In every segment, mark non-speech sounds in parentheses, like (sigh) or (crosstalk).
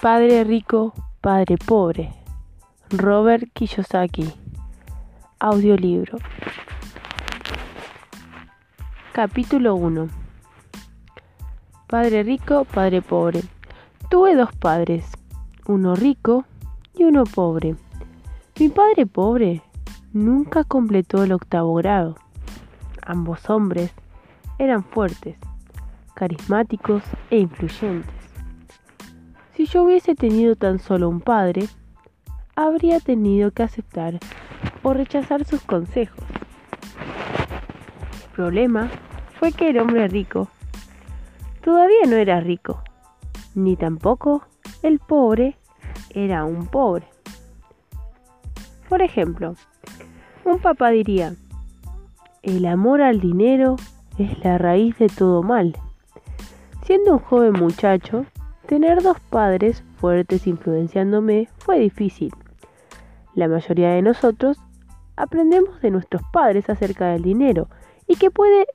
Padre rico, padre pobre. Robert Kiyosaki. Audiolibro. Capítulo 1. Padre rico, padre pobre. Tuve dos padres, uno rico y uno pobre. Mi padre pobre nunca completó el octavo grado. Ambos hombres eran fuertes, carismáticos e influyentes. Yo hubiese tenido tan solo un padre, habría tenido que aceptar o rechazar sus consejos. El problema fue que el hombre rico todavía no era rico, ni tampoco el pobre era un pobre. Por ejemplo, un papá diría, el amor al dinero es la raíz de todo mal. Siendo un joven muchacho, Tener dos padres fuertes influenciándome fue difícil. La mayoría de nosotros aprendemos de nuestros padres acerca del dinero y qué puede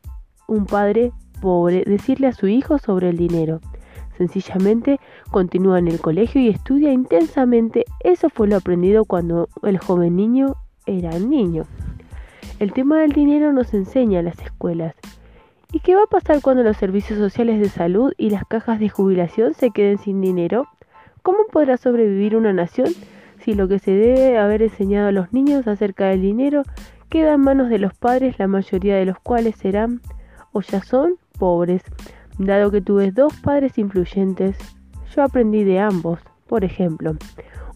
un padre pobre decirle a su hijo sobre el dinero. Sencillamente continúa en el colegio y estudia intensamente. Eso fue lo aprendido cuando el joven niño era niño. El tema del dinero nos enseña en las escuelas ¿Y qué va a pasar cuando los servicios sociales de salud y las cajas de jubilación se queden sin dinero? ¿Cómo podrá sobrevivir una nación si lo que se debe haber enseñado a los niños acerca del dinero queda en manos de los padres, la mayoría de los cuales serán o ya son pobres? Dado que tuve dos padres influyentes, yo aprendí de ambos. Por ejemplo,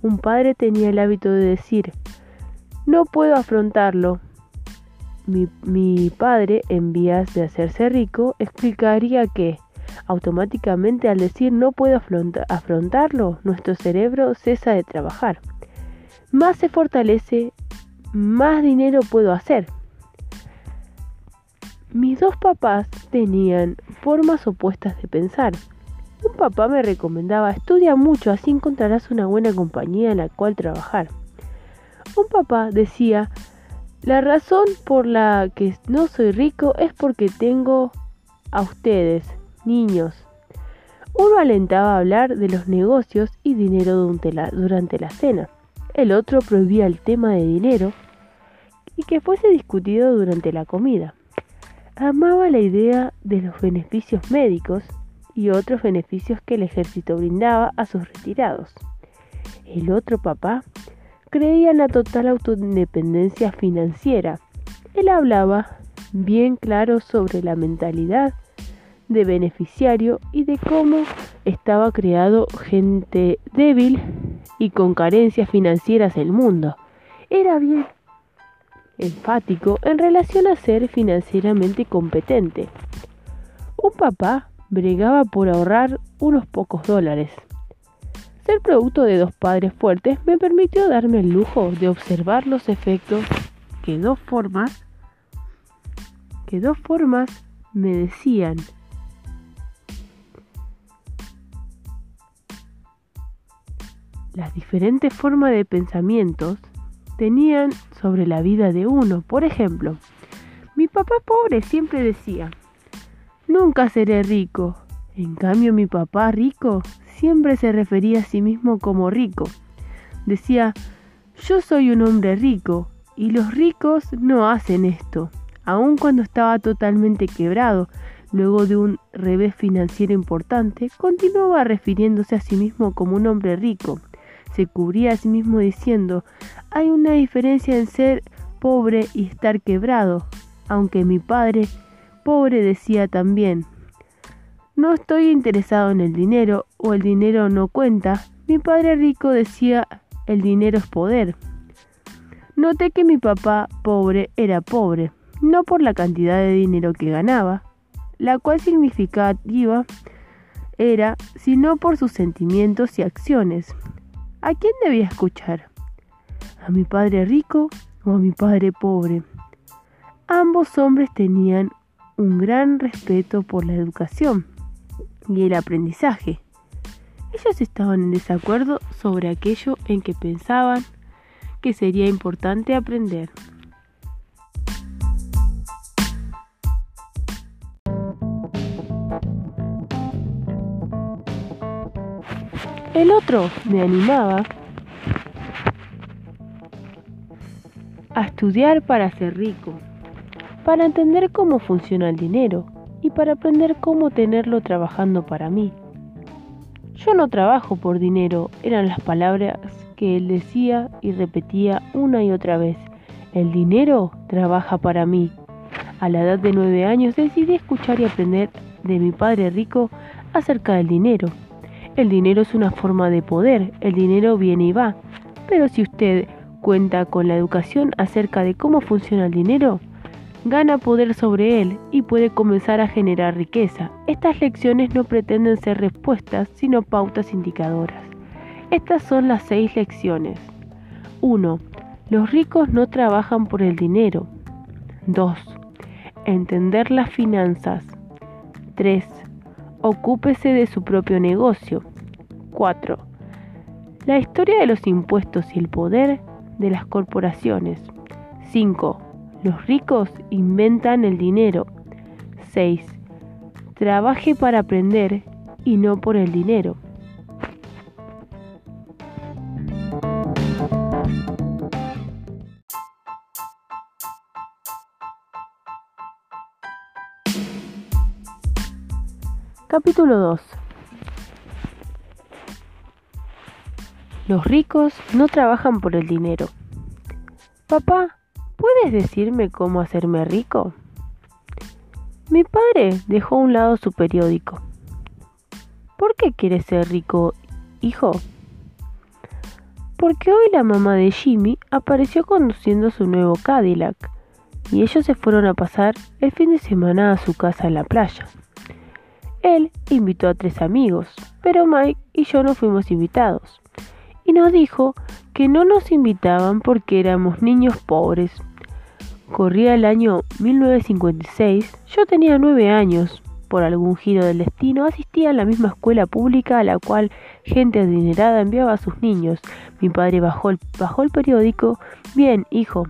un padre tenía el hábito de decir, no puedo afrontarlo, mi, padre, en vías de hacerse rico, explicaría que, automáticamente al decir no puedo afrontarlo, nuestro cerebro cesa de trabajar. Más se fortalece, más dinero puedo hacer. Mis dos papás tenían formas opuestas de pensar. Un papá me recomendaba estudia mucho, así encontrarás una buena compañía en la cual trabajar. Un papá decía la razón por la que no soy rico es porque tengo a ustedes, niños. Uno alentaba a hablar de los negocios y dinero durante la cena. El otro prohibía el tema de dinero y que fuese discutido durante la comida. Amaba la idea de los beneficios médicos y otros beneficios que el ejército brindaba a sus retirados. El otro papá creía en la total autoindependencia financiera. Él hablaba bien claro sobre la mentalidad de beneficiario y de cómo estaba creado gente débil y con carencias financieras el mundo. Era bien enfático en relación a ser financieramente competente. Un papá bregaba por ahorrar unos pocos dólares ser producto de dos padres fuertes me permitió darme el lujo de observar los efectos que dos formas que dos formas me decían las diferentes formas de pensamientos tenían sobre la vida de uno. Por ejemplo, mi papá pobre siempre decía, nunca seré rico. En cambio, mi papá rico siempre se refería a sí mismo como rico. Decía, yo soy un hombre rico y los ricos no hacen esto. Aun cuando estaba totalmente quebrado, luego de un revés financiero importante, continuaba refiriéndose a sí mismo como un hombre rico. Se cubría a sí mismo diciendo, hay una diferencia en ser pobre y estar quebrado, aunque mi padre pobre decía también, no estoy interesado en el dinero o el dinero no cuenta. Mi padre rico decía el dinero es poder. Noté que mi papá pobre era pobre, no por la cantidad de dinero que ganaba, la cual significativa era, sino por sus sentimientos y acciones. ¿A quién debía escuchar? ¿A mi padre rico o a mi padre pobre? Ambos hombres tenían un gran respeto por la educación y el aprendizaje. Ellos estaban en desacuerdo sobre aquello en que pensaban que sería importante aprender. El otro me animaba a estudiar para ser rico, para entender cómo funciona el dinero y para aprender cómo tenerlo trabajando para mí. Yo no trabajo por dinero, eran las palabras que él decía y repetía una y otra vez. El dinero trabaja para mí. A la edad de nueve años decidí escuchar y aprender de mi padre rico acerca del dinero. El dinero es una forma de poder, el dinero viene y va. Pero si usted cuenta con la educación acerca de cómo funciona el dinero, gana poder sobre él y puede comenzar a generar riqueza. Estas lecciones no pretenden ser respuestas, sino pautas indicadoras. Estas son las seis lecciones. 1. Los ricos no trabajan por el dinero. 2. Entender las finanzas. 3. Ocúpese de su propio negocio. 4. La historia de los impuestos y el poder de las corporaciones. 5. Los ricos inventan el dinero. 6. Trabaje para aprender y no por el dinero. Capítulo 2 Los ricos no trabajan por el dinero. Papá, ¿Puedes decirme cómo hacerme rico? Mi padre dejó a un lado su periódico. ¿Por qué quieres ser rico, hijo? Porque hoy la mamá de Jimmy apareció conduciendo su nuevo Cadillac y ellos se fueron a pasar el fin de semana a su casa en la playa. Él invitó a tres amigos, pero Mike y yo no fuimos invitados. Y nos dijo que no nos invitaban porque éramos niños pobres Corría el año 1956, yo tenía nueve años. Por algún giro del destino asistía a la misma escuela pública a la cual gente adinerada enviaba a sus niños. Mi padre bajó el, bajó el periódico. Bien, hijo,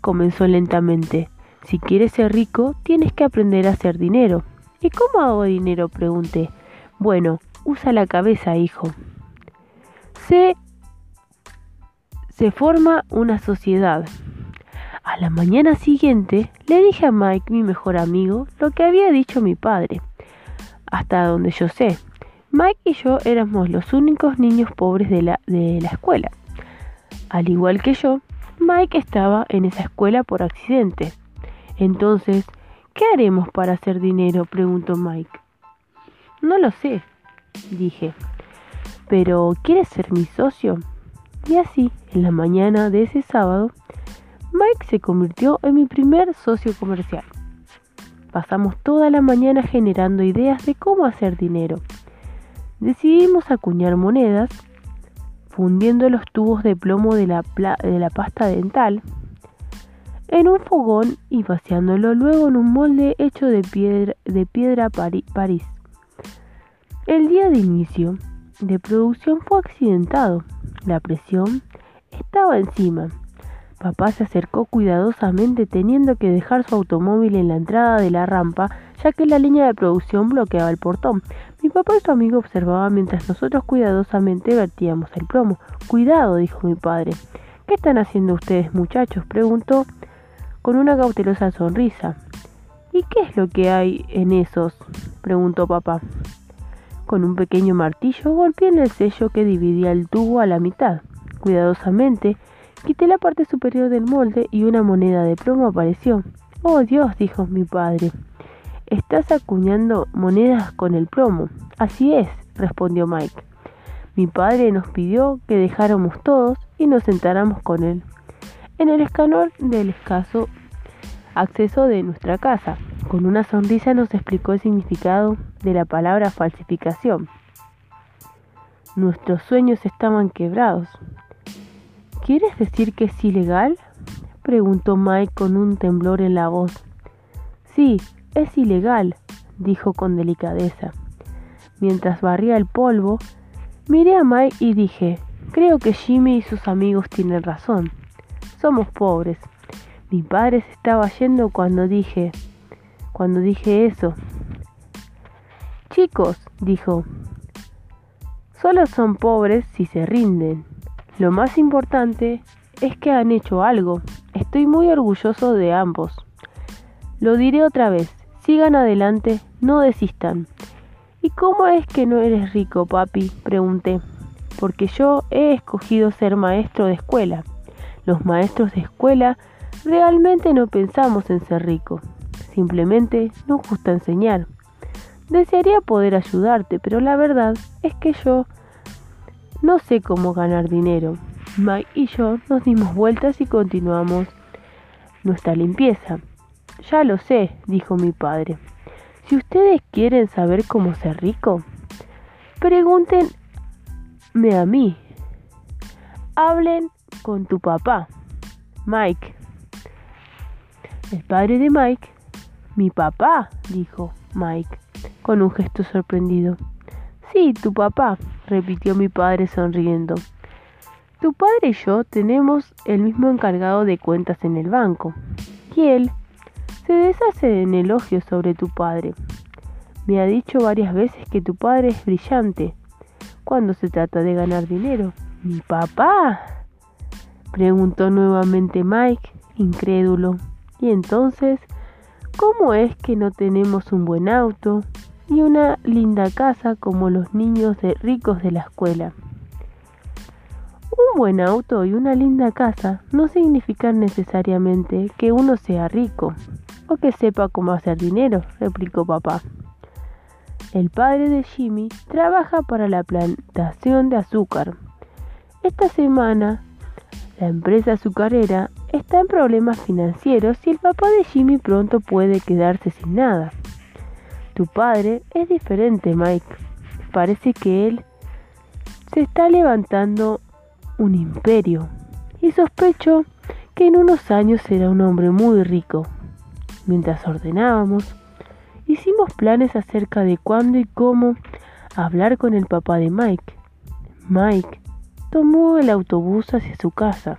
comenzó lentamente. Si quieres ser rico, tienes que aprender a hacer dinero. ¿Y cómo hago dinero? pregunté. Bueno, usa la cabeza, hijo. Se, se forma una sociedad. A la mañana siguiente le dije a Mike, mi mejor amigo, lo que había dicho mi padre. Hasta donde yo sé, Mike y yo éramos los únicos niños pobres de la, de la escuela. Al igual que yo, Mike estaba en esa escuela por accidente. Entonces, ¿qué haremos para hacer dinero? preguntó Mike. No lo sé, dije. Pero, ¿quieres ser mi socio? Y así, en la mañana de ese sábado, Mike se convirtió en mi primer socio comercial. Pasamos toda la mañana generando ideas de cómo hacer dinero. Decidimos acuñar monedas, fundiendo los tubos de plomo de la, pasta dental en un fogón y vaciándolo luego en un molde hecho de piedra, de piedra París. El día de inicio de producción fue accidentado. La presión estaba encima Papá se acercó cuidadosamente teniendo que dejar su automóvil en la entrada de la rampa ya que la línea de producción bloqueaba el portón. Mi papá y su amigo observaban mientras nosotros cuidadosamente vertíamos el plomo. Cuidado, dijo mi padre. ¿Qué están haciendo ustedes muchachos? preguntó con una cautelosa sonrisa. ¿Y qué es lo que hay en esos? preguntó papá. Con un pequeño martillo golpeé en el sello que dividía el tubo a la mitad. Cuidadosamente Quité la parte superior del molde y una moneda de plomo apareció. Oh Dios, dijo mi padre. Estás acuñando monedas con el plomo. Así es, respondió Mike. Mi padre nos pidió que dejáramos todos y nos sentáramos con él. En el escanor del escaso acceso de nuestra casa. Con una sonrisa nos explicó el significado de la palabra falsificación. Nuestros sueños estaban quebrados. ¿Quieres decir que es ilegal? preguntó Mike con un temblor en la voz. Sí, es ilegal, dijo con delicadeza. Mientras barría el polvo, miré a Mike y dije, creo que Jimmy y sus amigos tienen razón. Somos pobres. Mi padre se estaba yendo cuando dije, cuando dije eso. Chicos, dijo, Solo son pobres si se rinden. Lo más importante es que han hecho algo. Estoy muy orgulloso de ambos. Lo diré otra vez. Sigan adelante, no desistan. ¿Y cómo es que no eres rico, papi? pregunté. Porque yo he escogido ser maestro de escuela. Los maestros de escuela realmente no pensamos en ser ricos. Simplemente nos gusta enseñar. Desearía poder ayudarte, pero la verdad es que yo no sé cómo ganar dinero. Mike y yo nos dimos vueltas y continuamos nuestra limpieza. Ya lo sé, dijo mi padre. Si ustedes quieren saber cómo ser rico, pregúntenme a mí. Hablen con tu papá, Mike. El padre de Mike, mi papá, dijo Mike, con un gesto sorprendido. Sí, tu papá, repitió mi padre sonriendo. Tu padre y yo tenemos el mismo encargado de cuentas en el banco. Y él se deshace en elogios sobre tu padre. Me ha dicho varias veces que tu padre es brillante cuando se trata de ganar dinero. ¿Mi papá? preguntó nuevamente Mike, incrédulo. Y entonces, ¿cómo es que no tenemos un buen auto y una linda casa como los niños de ricos de la escuela? Un buen auto y una linda casa no significan necesariamente que uno sea rico o que sepa cómo hacer dinero, replicó papá. El padre de Jimmy trabaja para la plantación de azúcar. Esta semana, la empresa azucarera está en problemas financieros y el papá de Jimmy pronto puede quedarse sin nada. Tu padre es diferente, Mike. Parece que él se está levantando un imperio y sospecho que en unos años será un hombre muy rico. Mientras ordenábamos, hicimos planes acerca de cuándo y cómo hablar con el papá de Mike. Mike tomó el autobús hacia su casa.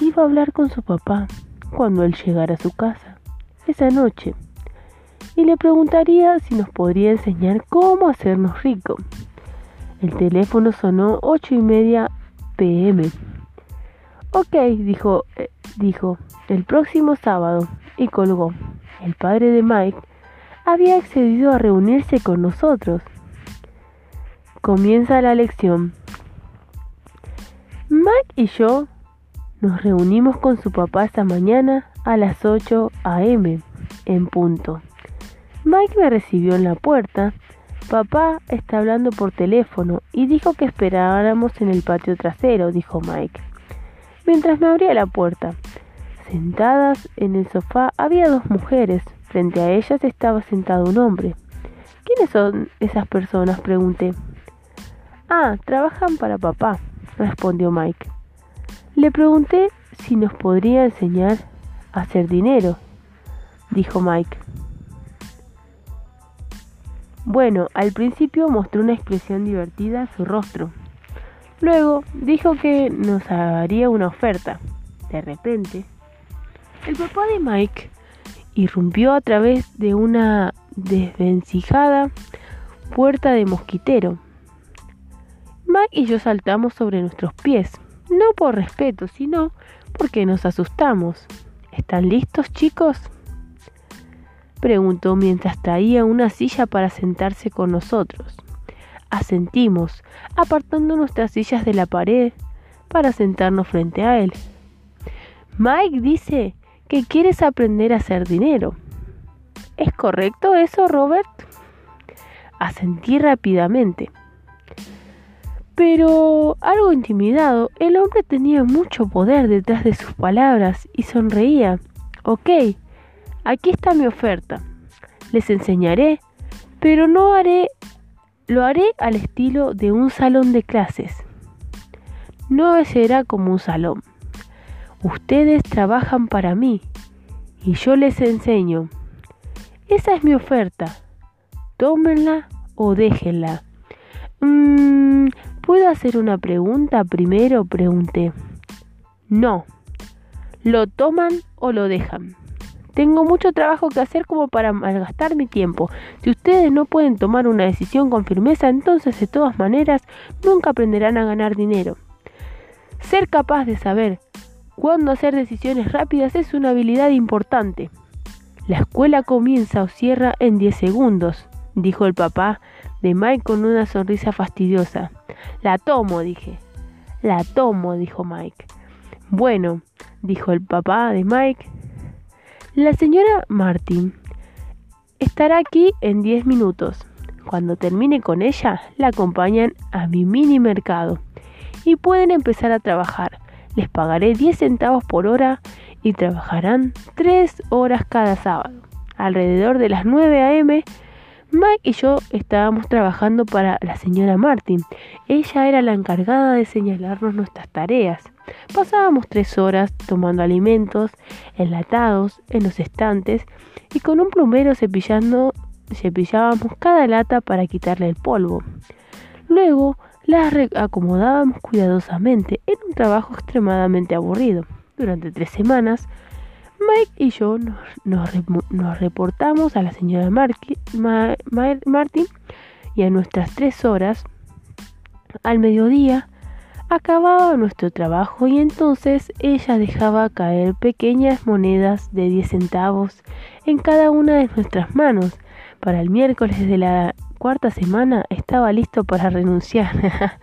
Iba a hablar con su papá cuando él llegara a su casa esa noche y le preguntaría si nos podría enseñar cómo hacernos ricos. El teléfono sonó ocho y media pm. Ok, dijo, eh, dijo, el próximo sábado, y colgó. El padre de Mike había accedido a reunirse con nosotros. Comienza la lección. Mike y yo nos reunimos con su papá esta mañana a las 8 a.m. en punto. Mike me recibió en la puerta Papá está hablando por teléfono y dijo que esperáramos en el patio trasero, dijo Mike. Mientras me abría la puerta. Sentadas en el sofá había dos mujeres. Frente a ellas estaba sentado un hombre. ¿Quiénes son esas personas? pregunté. Ah, trabajan para papá, respondió Mike. Le pregunté si nos podría enseñar a hacer dinero, dijo Mike. Bueno, al principio mostró una expresión divertida en su rostro. Luego dijo que nos haría una oferta. De repente, el papá de Mike irrumpió a través de una desvencijada puerta de mosquitero. Mike y yo saltamos sobre nuestros pies, no por respeto, sino porque nos asustamos. ¿Están listos, chicos? Preguntó mientras traía una silla para sentarse con nosotros. Asentimos, apartando nuestras sillas de la pared para sentarnos frente a él. Mike dice que quieres aprender a hacer dinero. ¿Es correcto eso, Robert? Asentí rápidamente. Pero, algo intimidado, el hombre tenía mucho poder detrás de sus palabras y sonreía. Ok, Aquí está mi oferta. Les enseñaré, pero no haré, lo haré al estilo de un salón de clases. No será como un salón. Ustedes trabajan para mí y yo les enseño. Esa es mi oferta. Tómenla o déjenla. Mm, ¿Puedo hacer una pregunta primero? Pregunté. No. ¿Lo toman o lo dejan? Tengo mucho trabajo que hacer como para malgastar mi tiempo. Si ustedes no pueden tomar una decisión con firmeza, entonces de todas maneras nunca aprenderán a ganar dinero. Ser capaz de saber cuándo hacer decisiones rápidas es una habilidad importante. La escuela comienza o cierra en 10 segundos, dijo el papá de Mike con una sonrisa fastidiosa. La tomo, dije. La tomo, dijo Mike. Bueno, dijo el papá de Mike. La señora Martin estará aquí en 10 minutos. Cuando termine con ella, la acompañan a mi mini mercado y pueden empezar a trabajar. Les pagaré 10 centavos por hora y trabajarán 3 horas cada sábado. Alrededor de las 9 a.m., Mike y yo estábamos trabajando para la señora Martin. Ella era la encargada de señalarnos nuestras tareas. Pasábamos tres horas tomando alimentos enlatados en los estantes y con un plumero cepillando, cepillábamos cada lata para quitarle el polvo. Luego las acomodábamos cuidadosamente. Era un trabajo extremadamente aburrido. Durante tres semanas, Mike y yo nos, reportamos a la señora Martin y a nuestras tres horas al mediodía acababa nuestro trabajo y entonces ella dejaba caer pequeñas monedas de 10 centavos en cada una de nuestras manos. Para el miércoles de la cuarta semana estaba listo para renunciar. (laughs)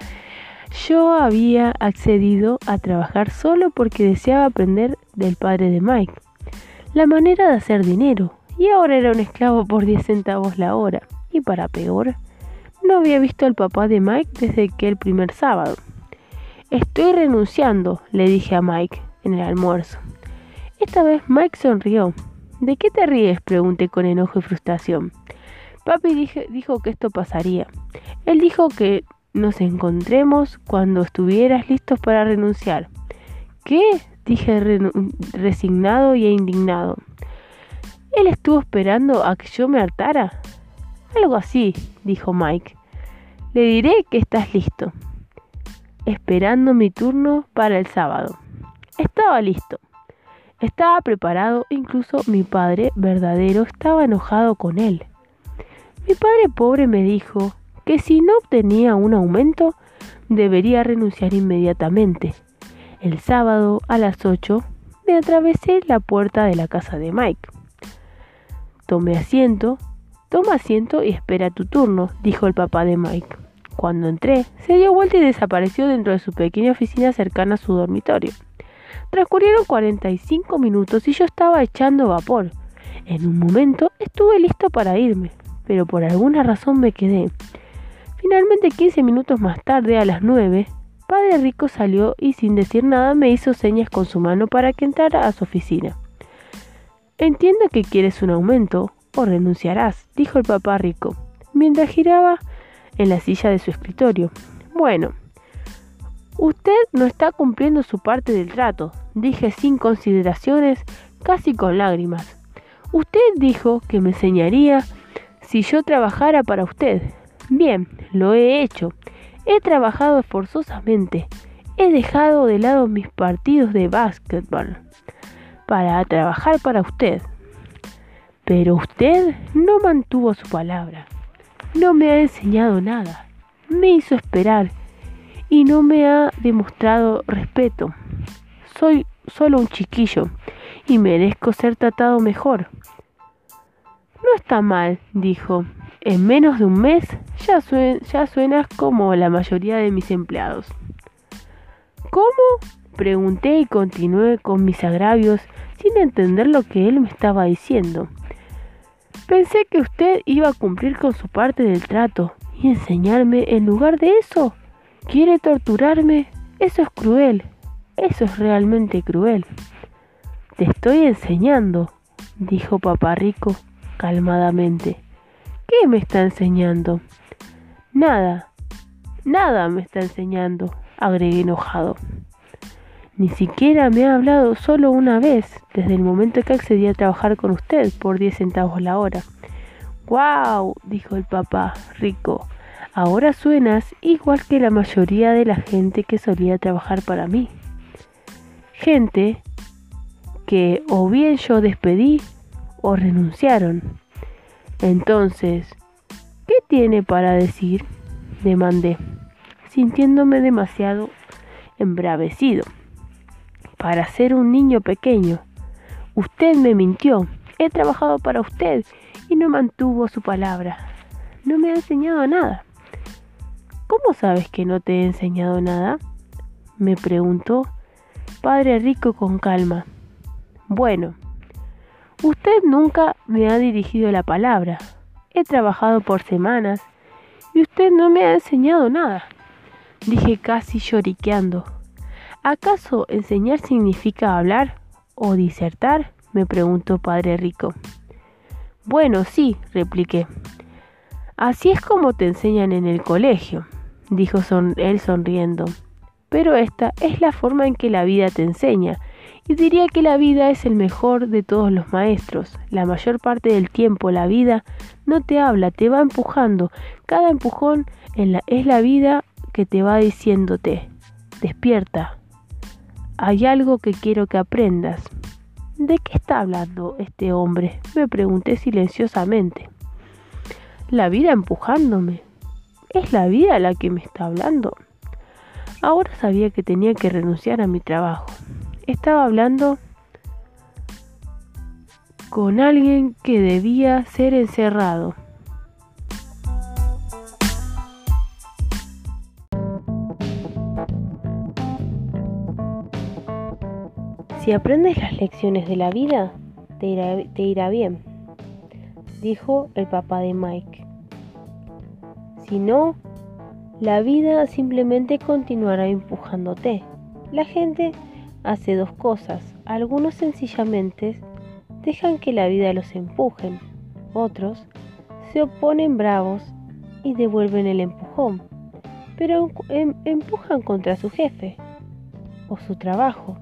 Yo había accedido a trabajar solo porque deseaba aprender del padre de Mike la manera de hacer dinero y ahora era un esclavo por 10 centavos la hora. Y para peor, no había visto al papá de Mike desde que el primer sábado. Estoy renunciando, le dije a Mike en el almuerzo. Esta vez Mike sonrió. ¿De qué te ríes? pregunté con enojo y frustración. Papi dijo que esto pasaría. Él dijo que nos encontremos cuando estuvieras listos para renunciar. ¿Qué? Dije resignado y indignado. ¿Él estuvo esperando a que yo me hartara? Algo así, dijo Mike. Le diré que estás listo esperando mi turno para el sábado. Estaba listo. Estaba preparado, incluso mi padre verdadero estaba enojado con él. Mi padre pobre me dijo que si no obtenía un aumento, debería renunciar inmediatamente. El sábado a las 8 me atravesé la puerta de la casa de Mike. Tomé asiento, toma asiento y espera tu turno, dijo el papá de Mike. Cuando entré, se dio vuelta y desapareció dentro de su pequeña oficina cercana a su dormitorio. Transcurrieron 45 minutos y yo estaba echando vapor. En un momento estuve listo para irme, pero por alguna razón me quedé. Finalmente, 15 minutos más tarde, a las 9, Padre Rico salió y sin decir nada me hizo señas con su mano para que entrara a su oficina. Entiendo que quieres un aumento o renunciarás, dijo el papá rico, mientras giraba en la silla de su escritorio. Bueno, usted no está cumpliendo su parte del trato, dije sin consideraciones, casi con lágrimas. Usted dijo que me enseñaría si yo trabajara para usted. Bien, lo he hecho. He trabajado esforzosamente. He dejado de lado mis partidos de básquetbol para trabajar para usted. Pero usted no mantuvo su palabra. No me ha enseñado nada. Me hizo esperar y no me ha demostrado respeto. Soy solo un chiquillo y merezco ser tratado mejor. No está mal, dijo. En menos de un mes ya, ya suenas como la mayoría de mis empleados. ¿Cómo? Pregunté y continué con mis agravios sin entender lo que él me estaba diciendo. Pensé que usted iba a cumplir con su parte del trato y enseñarme en lugar de eso. ¿Quiere torturarme? Eso es cruel. Eso es realmente cruel. Te estoy enseñando, dijo Papá Rico calmadamente. ¿Qué me está enseñando? Nada, nada me está enseñando, agregué enojado. Ni siquiera me ha hablado solo una vez desde el momento que accedí a trabajar con usted por 10 centavos la hora. ¡Guau! dijo el papá, rico. Ahora suenas igual que la mayoría de la gente que solía trabajar para mí. Gente que o bien yo despedí o renunciaron. Entonces, ¿qué tiene para decir? demandé, sintiéndome demasiado embravecido. Para ser un niño pequeño, usted me mintió. He trabajado para usted y no mantuvo su palabra. No me ha enseñado nada. ¿Cómo sabes que no te he enseñado nada? me preguntó Padre Rico con calma. Bueno, usted nunca me ha dirigido la palabra. He trabajado por semanas y usted no me ha enseñado nada. Dije casi lloriqueando. ¿Acaso enseñar significa hablar o disertar? me preguntó Padre Rico. Bueno, sí, repliqué. Así es como te enseñan en el colegio, dijo él sonriendo. Pero esta es la forma en que la vida te enseña, y diría que la vida es el mejor de todos los maestros. La mayor parte del tiempo la vida no te habla, te va empujando. Cada empujón es la vida que te va diciéndote, despierta. Hay algo que quiero que aprendas. ¿De qué está hablando este hombre? Me pregunté silenciosamente. La vida empujándome. ¿Es la vida la que me está hablando? Ahora sabía que tenía que renunciar a mi trabajo. Estaba hablando con alguien que debía ser encerrado. Si aprendes las lecciones de la vida, te irá, te irá, bien, dijo el papá de Mike. Si no, la vida simplemente continuará empujándote. La gente hace dos cosas. Algunos sencillamente dejan que la vida los empujen. Otros se oponen bravos y devuelven el empujón. Pero em, empujan contra su jefe, o su trabajo,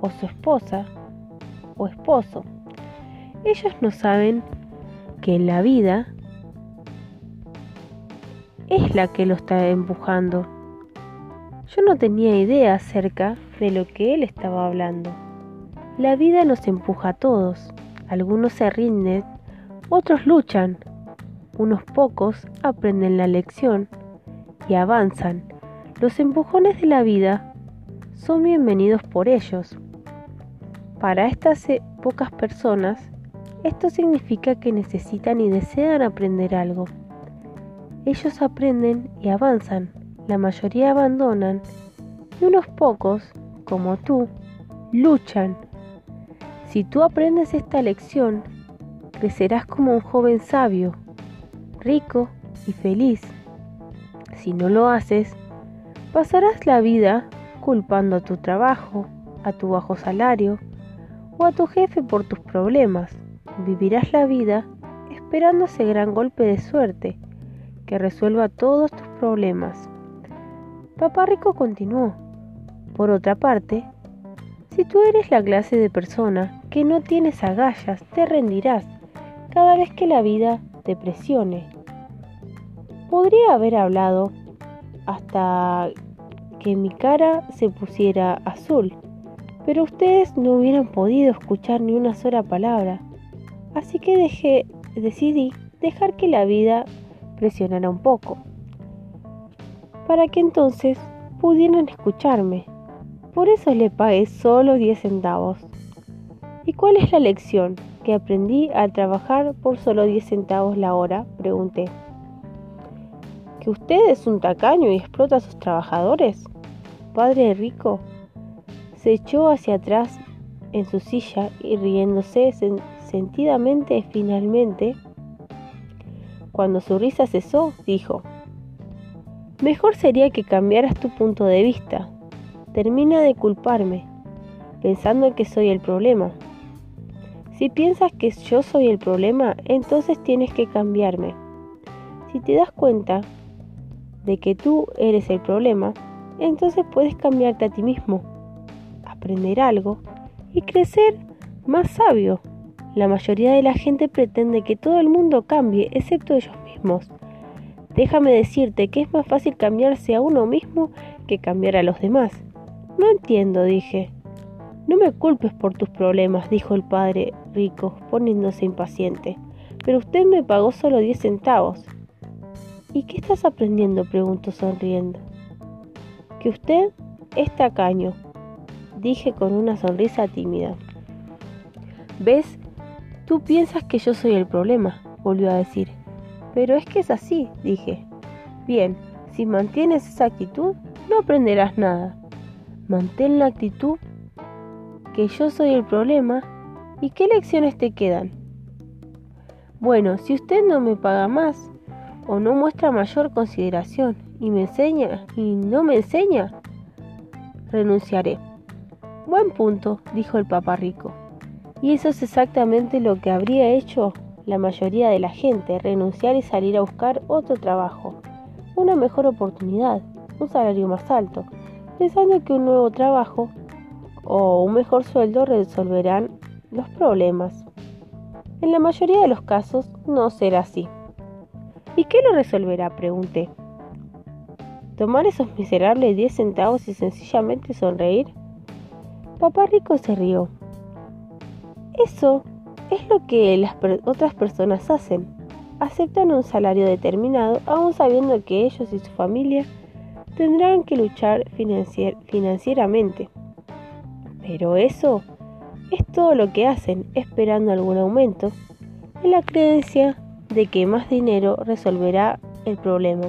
o su esposa, o esposo. Ellos no saben que la vida es la que lo está empujando. Yo no tenía idea acerca de lo que él estaba hablando. La vida nos empuja a todos. Algunos se rinden, otros luchan. Unos pocos aprenden la lección y avanzan. Los empujones de la vida son bienvenidos por ellos. Para estas eh, pocas personas, esto significa que necesitan y desean aprender algo. Ellos aprenden y avanzan, la mayoría abandonan y unos pocos, como tú, luchan. Si tú aprendes esta lección, crecerás como un joven sabio, rico y feliz. Si no lo haces, pasarás la vida culpando a tu trabajo, a tu bajo salario o a tu jefe por tus problemas. Vivirás la vida esperando ese gran golpe de suerte que resuelva todos tus problemas. Papá Rico continuó. Por otra parte, si tú eres la clase de persona que no tienes agallas, te rendirás cada vez que la vida te presione. Podría haber hablado hasta que mi cara se pusiera azul, pero ustedes no hubieran podido escuchar ni una sola palabra. Así que dejé, decidí dejar que la vida presionara un poco, para que entonces pudieran escucharme. Por eso le pagué solo 10 centavos. ¿Y cuál es la lección que aprendí al trabajar por solo 10 centavos la hora? Pregunté. ¿Que usted es un tacaño y explota a sus trabajadores? Padre rico se echó hacia atrás en su silla y riéndose sentidamente finalmente cuando su risa cesó, dijo, Mejor sería que cambiaras tu punto de vista. Termina de culparme, pensando que soy el problema. Si piensas que yo soy el problema, entonces tienes que cambiarme. Si te das cuenta de que tú eres el problema, entonces puedes cambiarte a ti mismo, aprender algo y crecer más sabio. La mayoría de la gente pretende que todo el mundo cambie, excepto ellos mismos. Déjame decirte que es más fácil cambiarse a uno mismo que cambiar a los demás. No entiendo, dije. No me culpes por tus problemas, dijo el padre rico, poniéndose impaciente. Pero usted me pagó solo diez centavos. ¿Y qué estás aprendiendo? preguntó sonriendo. Que usted es tacaño, dije con una sonrisa tímida. ¿Ves? Tú piensas que yo soy el problema, volvió a decir. Pero es que es así, dije. Bien, si mantienes esa actitud, no aprenderás nada. Mantén la actitud que yo soy el problema y qué lecciones te quedan. Bueno, si usted no me paga más o no muestra mayor consideración y me enseña y no me enseña, renunciaré. Buen punto, dijo el papá rico. Y eso es exactamente lo que habría hecho la mayoría de la gente, renunciar y salir a buscar otro trabajo, una mejor oportunidad, un salario más alto, pensando que un nuevo trabajo o un mejor sueldo resolverán los problemas. En la mayoría de los casos no será así. ¿Y qué lo resolverá? pregunté. ¿Tomar esos miserables 10 centavos y sencillamente sonreír? Papá Rico se rió. Eso es lo que las otras personas hacen. Aceptan un salario determinado aún sabiendo que ellos y su familia tendrán que luchar financieramente. Pero eso es todo lo que hacen, esperando algún aumento, en la creencia de que más dinero resolverá el problema.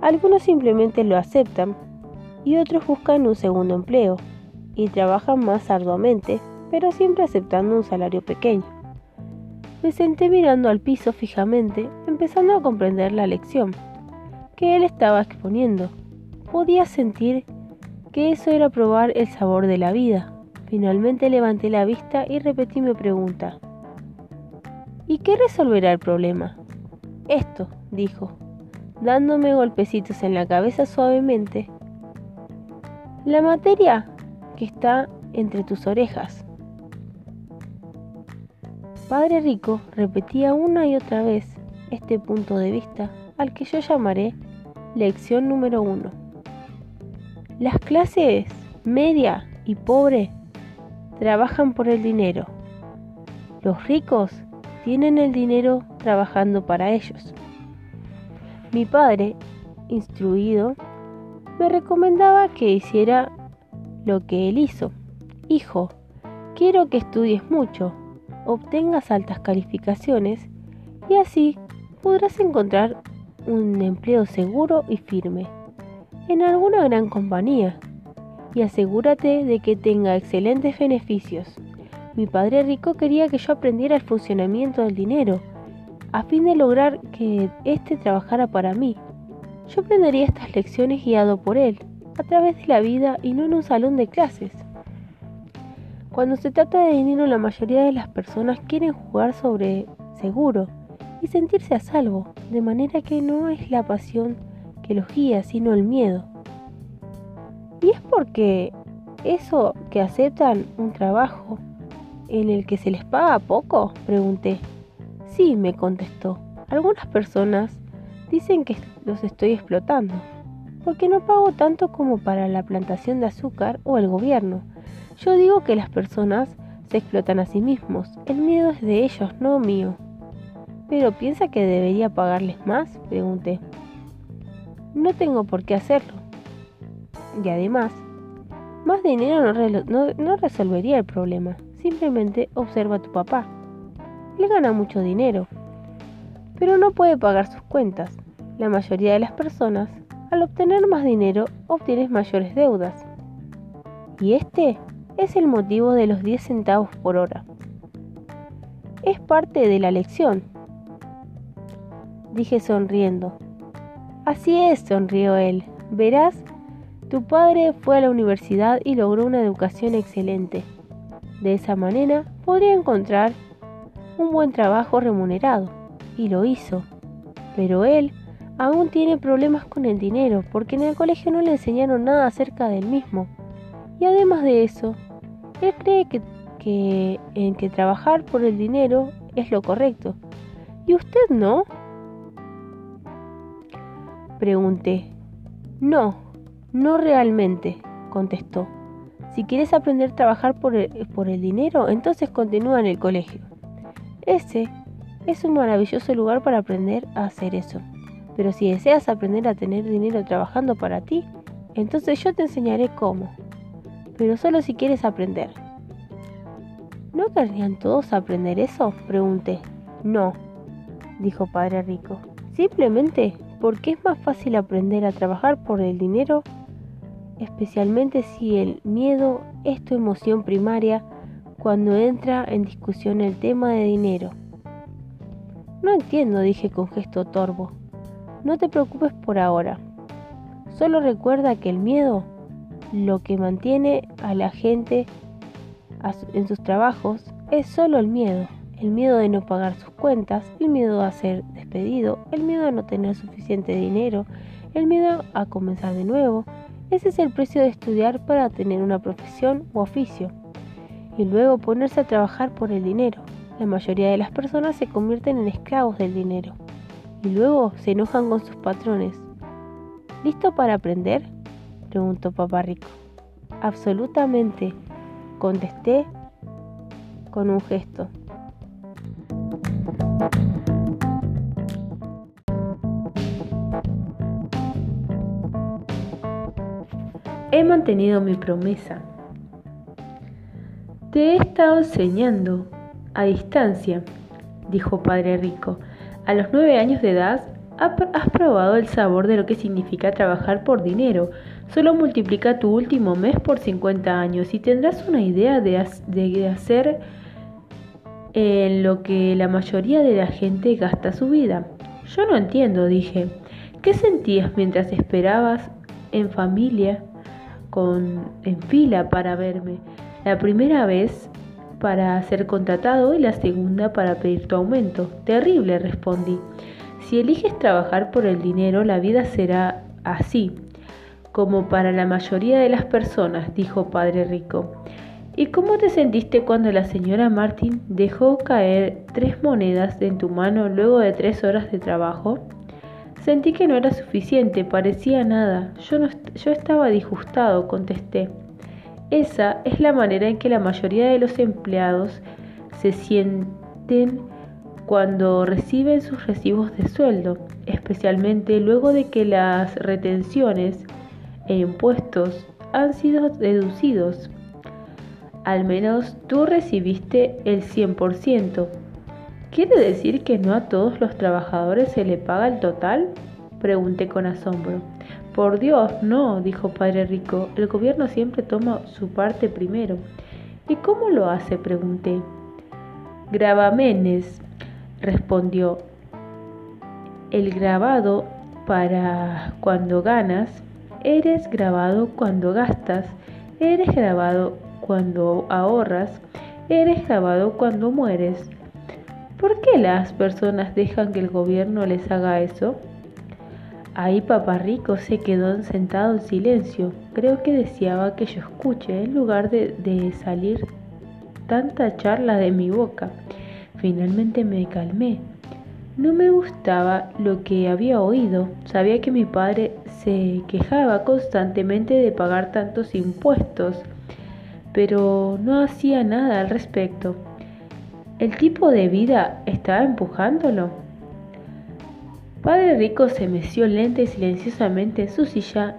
Algunos simplemente lo aceptan y otros buscan un segundo empleo y trabajan más arduamente, pero siempre aceptando un salario pequeño. Me senté mirando al piso fijamente, empezando a comprender la lección que él estaba exponiendo. Podía sentir que eso era probar el sabor de la vida. Finalmente levanté la vista y repetí mi pregunta. ¿Y qué resolverá el problema? Esto, dijo, dándome golpecitos en la cabeza suavemente. La materia que está entre tus orejas. Padre Rico repetía una y otra vez este punto de vista al que yo llamaré lección número uno. Las clases media y pobre trabajan por el dinero. Los ricos tienen el dinero trabajando para ellos. Mi padre, instruido, me recomendaba que hiciera lo que él hizo. Hijo, quiero que estudies mucho, obtengas altas calificaciones y así podrás encontrar un empleo seguro y firme en alguna gran compañía y asegúrate de que tenga excelentes beneficios. Mi padre rico quería que yo aprendiera el funcionamiento del dinero, a fin de lograr que éste trabajara para mí. Yo aprendería estas lecciones guiado por él, a través de la vida y no en un salón de clases. Cuando se trata de dinero, la mayoría de las personas quieren jugar sobre seguro y sentirse a salvo, de manera que no es la pasión que los guía, sino el miedo. Y es porque eso que aceptan un trabajo en el que se les paga poco, pregunté. Sí, me contestó. Algunas personas dicen que los estoy explotando, porque no pago tanto como para la plantación de azúcar o el gobierno. Yo digo que las personas se explotan a sí mismos. El miedo es de ellos, no mío. ¿Pero piensa que debería pagarles más? pregunté. No tengo por qué hacerlo. Y además, más dinero no, resolvería el problema. Simplemente observa a tu papá. Él gana mucho dinero, pero no puede pagar sus cuentas. La mayoría de las personas, al obtener más dinero, obtienes mayores deudas. Y este es el motivo de los 10 centavos por hora. Es parte de la lección, dije sonriendo. Así es, sonrió él. Verás, tu padre fue a la universidad y logró una educación excelente. De esa manera podría encontrar un buen trabajo remunerado. Y lo hizo. Pero él aún tiene problemas con el dinero porque en el colegio no le enseñaron nada acerca del mismo. Y además de eso, él cree que, que en que trabajar por el dinero es lo correcto. ¿Y usted no? Pregunté. No, no realmente, contestó. Si quieres aprender a trabajar por el, por el dinero, entonces continúa en el colegio. Ese es un maravilloso lugar para aprender a hacer eso. Pero si deseas aprender a tener dinero trabajando para ti, entonces yo te enseñaré cómo. Pero solo si quieres aprender. ¿No querrían todos aprender eso? Pregunté. No, dijo Padre Rico. Simplemente porque es más fácil aprender a trabajar por el dinero especialmente si el miedo es tu emoción primaria cuando entra en discusión el tema de dinero. No entiendo, dije con gesto torvo. No te preocupes por ahora. Solo recuerda que el miedo, lo que mantiene a la gente en sus trabajos, es solo el miedo. El miedo de no pagar sus cuentas, el miedo a ser despedido, el miedo a no tener suficiente dinero, el miedo a comenzar de nuevo, ese es el precio de estudiar para tener una profesión u oficio y luego ponerse a trabajar por el dinero. La mayoría de las personas se convierten en esclavos del dinero y luego se enojan con sus patrones. ¿Listo para aprender? Preguntó Papá Rico. Absolutamente, contesté con un gesto. He mantenido mi promesa. Te he estado enseñando a distancia, dijo Padre Rico. A los nueve años de edad has probado el sabor de lo que significa trabajar por dinero. Solo multiplica tu último mes por 50 años y tendrás una idea de, hacer en lo que la mayoría de la gente gasta su vida. Yo no entiendo, dije. ¿Qué sentías mientras esperabas en familia en fila para verme. La primera vez para ser contratado y la segunda para pedir tu aumento. Terrible, respondí. Si eliges trabajar por el dinero, la vida será así, como para la mayoría de las personas, dijo Padre Rico. ¿Y cómo te sentiste cuando la señora Martin dejó caer tres monedas en tu mano luego de tres horas de trabajo? Sentí que no era suficiente, parecía nada. Yo, no yo estaba disgustado, contesté. Esa es la manera en que la mayoría de los empleados se sienten cuando reciben sus recibos de sueldo, especialmente luego de que las retenciones e impuestos han sido deducidos. Al menos tú recibiste el 100%. ¿Quiere decir que no a todos los trabajadores se le paga el total? Pregunté con asombro. Por Dios, no, dijo Padre Rico. El gobierno siempre toma su parte primero. ¿Y cómo lo hace? pregunté. Grabamenes, respondió. El grabado para cuando ganas, eres grabado cuando gastas, eres grabado cuando ahorras, eres grabado cuando mueres. ¿Por qué las personas dejan que el gobierno les haga eso? Ahí Papá Rico se quedó sentado en silencio. Creo que deseaba que yo escuche en lugar de, de salir tanta charla de mi boca. Finalmente me calmé. No me gustaba lo que había oído. Sabía que mi padre se quejaba constantemente de pagar tantos impuestos, pero no hacía nada al respecto. ¿El tipo de vida estaba empujándolo? Padre Rico se meció lenta y silenciosamente en su silla,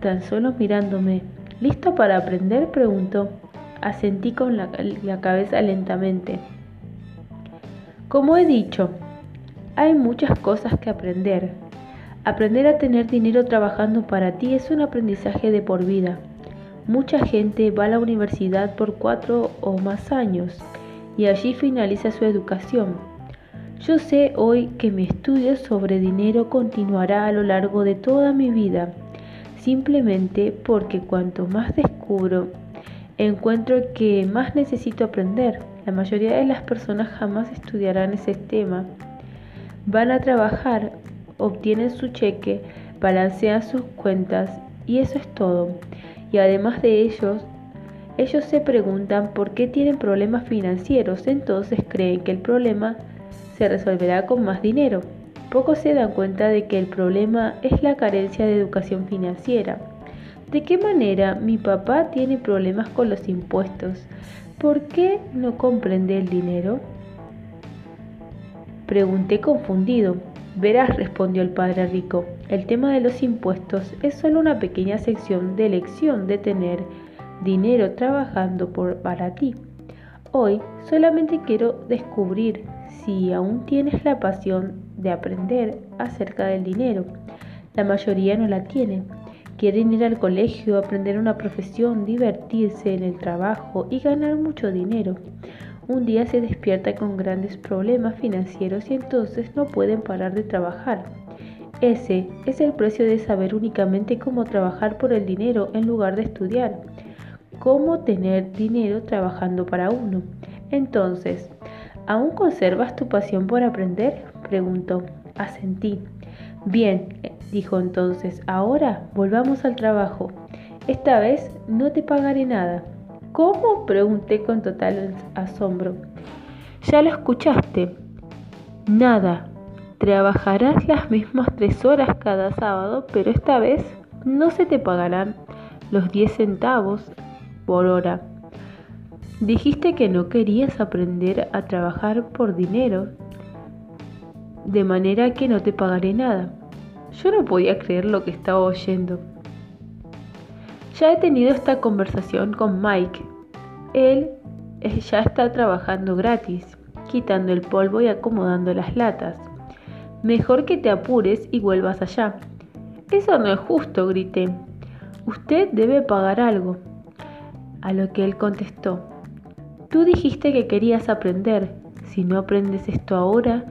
tan solo mirándome. ¿Listo para aprender? preguntó. Asentí con la, la cabeza lentamente. Como he dicho, hay muchas cosas que aprender. Aprender a tener dinero trabajando para ti es un aprendizaje de por vida. Mucha gente va a la universidad por cuatro o más años y allí finaliza su educación. Yo sé hoy que mi estudio sobre dinero continuará a lo largo de toda mi vida, simplemente porque cuanto más descubro, encuentro que más necesito aprender. La mayoría de las personas jamás estudiarán ese tema. Van a trabajar, obtienen su cheque, balancean sus cuentas y eso es todo. Y además de ellos, ellos se preguntan por qué tienen problemas financieros, entonces creen que el problema se resolverá con más dinero. Pocos se dan cuenta de que el problema es la carencia de educación financiera. ¿De qué manera mi papá tiene problemas con los impuestos? ¿Por qué no comprende el dinero? Pregunté confundido. Verás, respondió el padre rico, el tema de los impuestos es solo una pequeña sección de elección de tener dinero trabajando por, para ti. Hoy solamente quiero descubrir si aún tienes la pasión de aprender acerca del dinero. La mayoría no la tiene. Quieren ir al colegio, aprender una profesión, divertirse en el trabajo y ganar mucho dinero. Un día se despierta con grandes problemas financieros y entonces no pueden parar de trabajar. Ese es el precio de saber únicamente cómo trabajar por el dinero en lugar de estudiar. Cómo tener dinero trabajando para uno. Entonces, ¿aún conservas tu pasión por aprender? preguntó. Asentí. Bien, dijo entonces, ahora volvamos al trabajo. Esta vez no te pagaré nada. ¿Cómo? pregunté con total asombro. Ya lo escuchaste. Nada. Trabajarás las mismas tres horas cada sábado, pero esta vez no se te pagarán los diez centavos por hora. Dijiste que no querías aprender a trabajar por dinero, de manera que no te pagaré nada. Yo no podía creer lo que estaba oyendo. Ya he tenido esta conversación con Mike. Él ya está trabajando gratis, quitando el polvo y acomodando las latas. Mejor que te apures y vuelvas allá. Eso no es justo, grité. Usted debe pagar algo. A lo que él contestó. Tú dijiste que querías aprender. Si no aprendes esto ahora,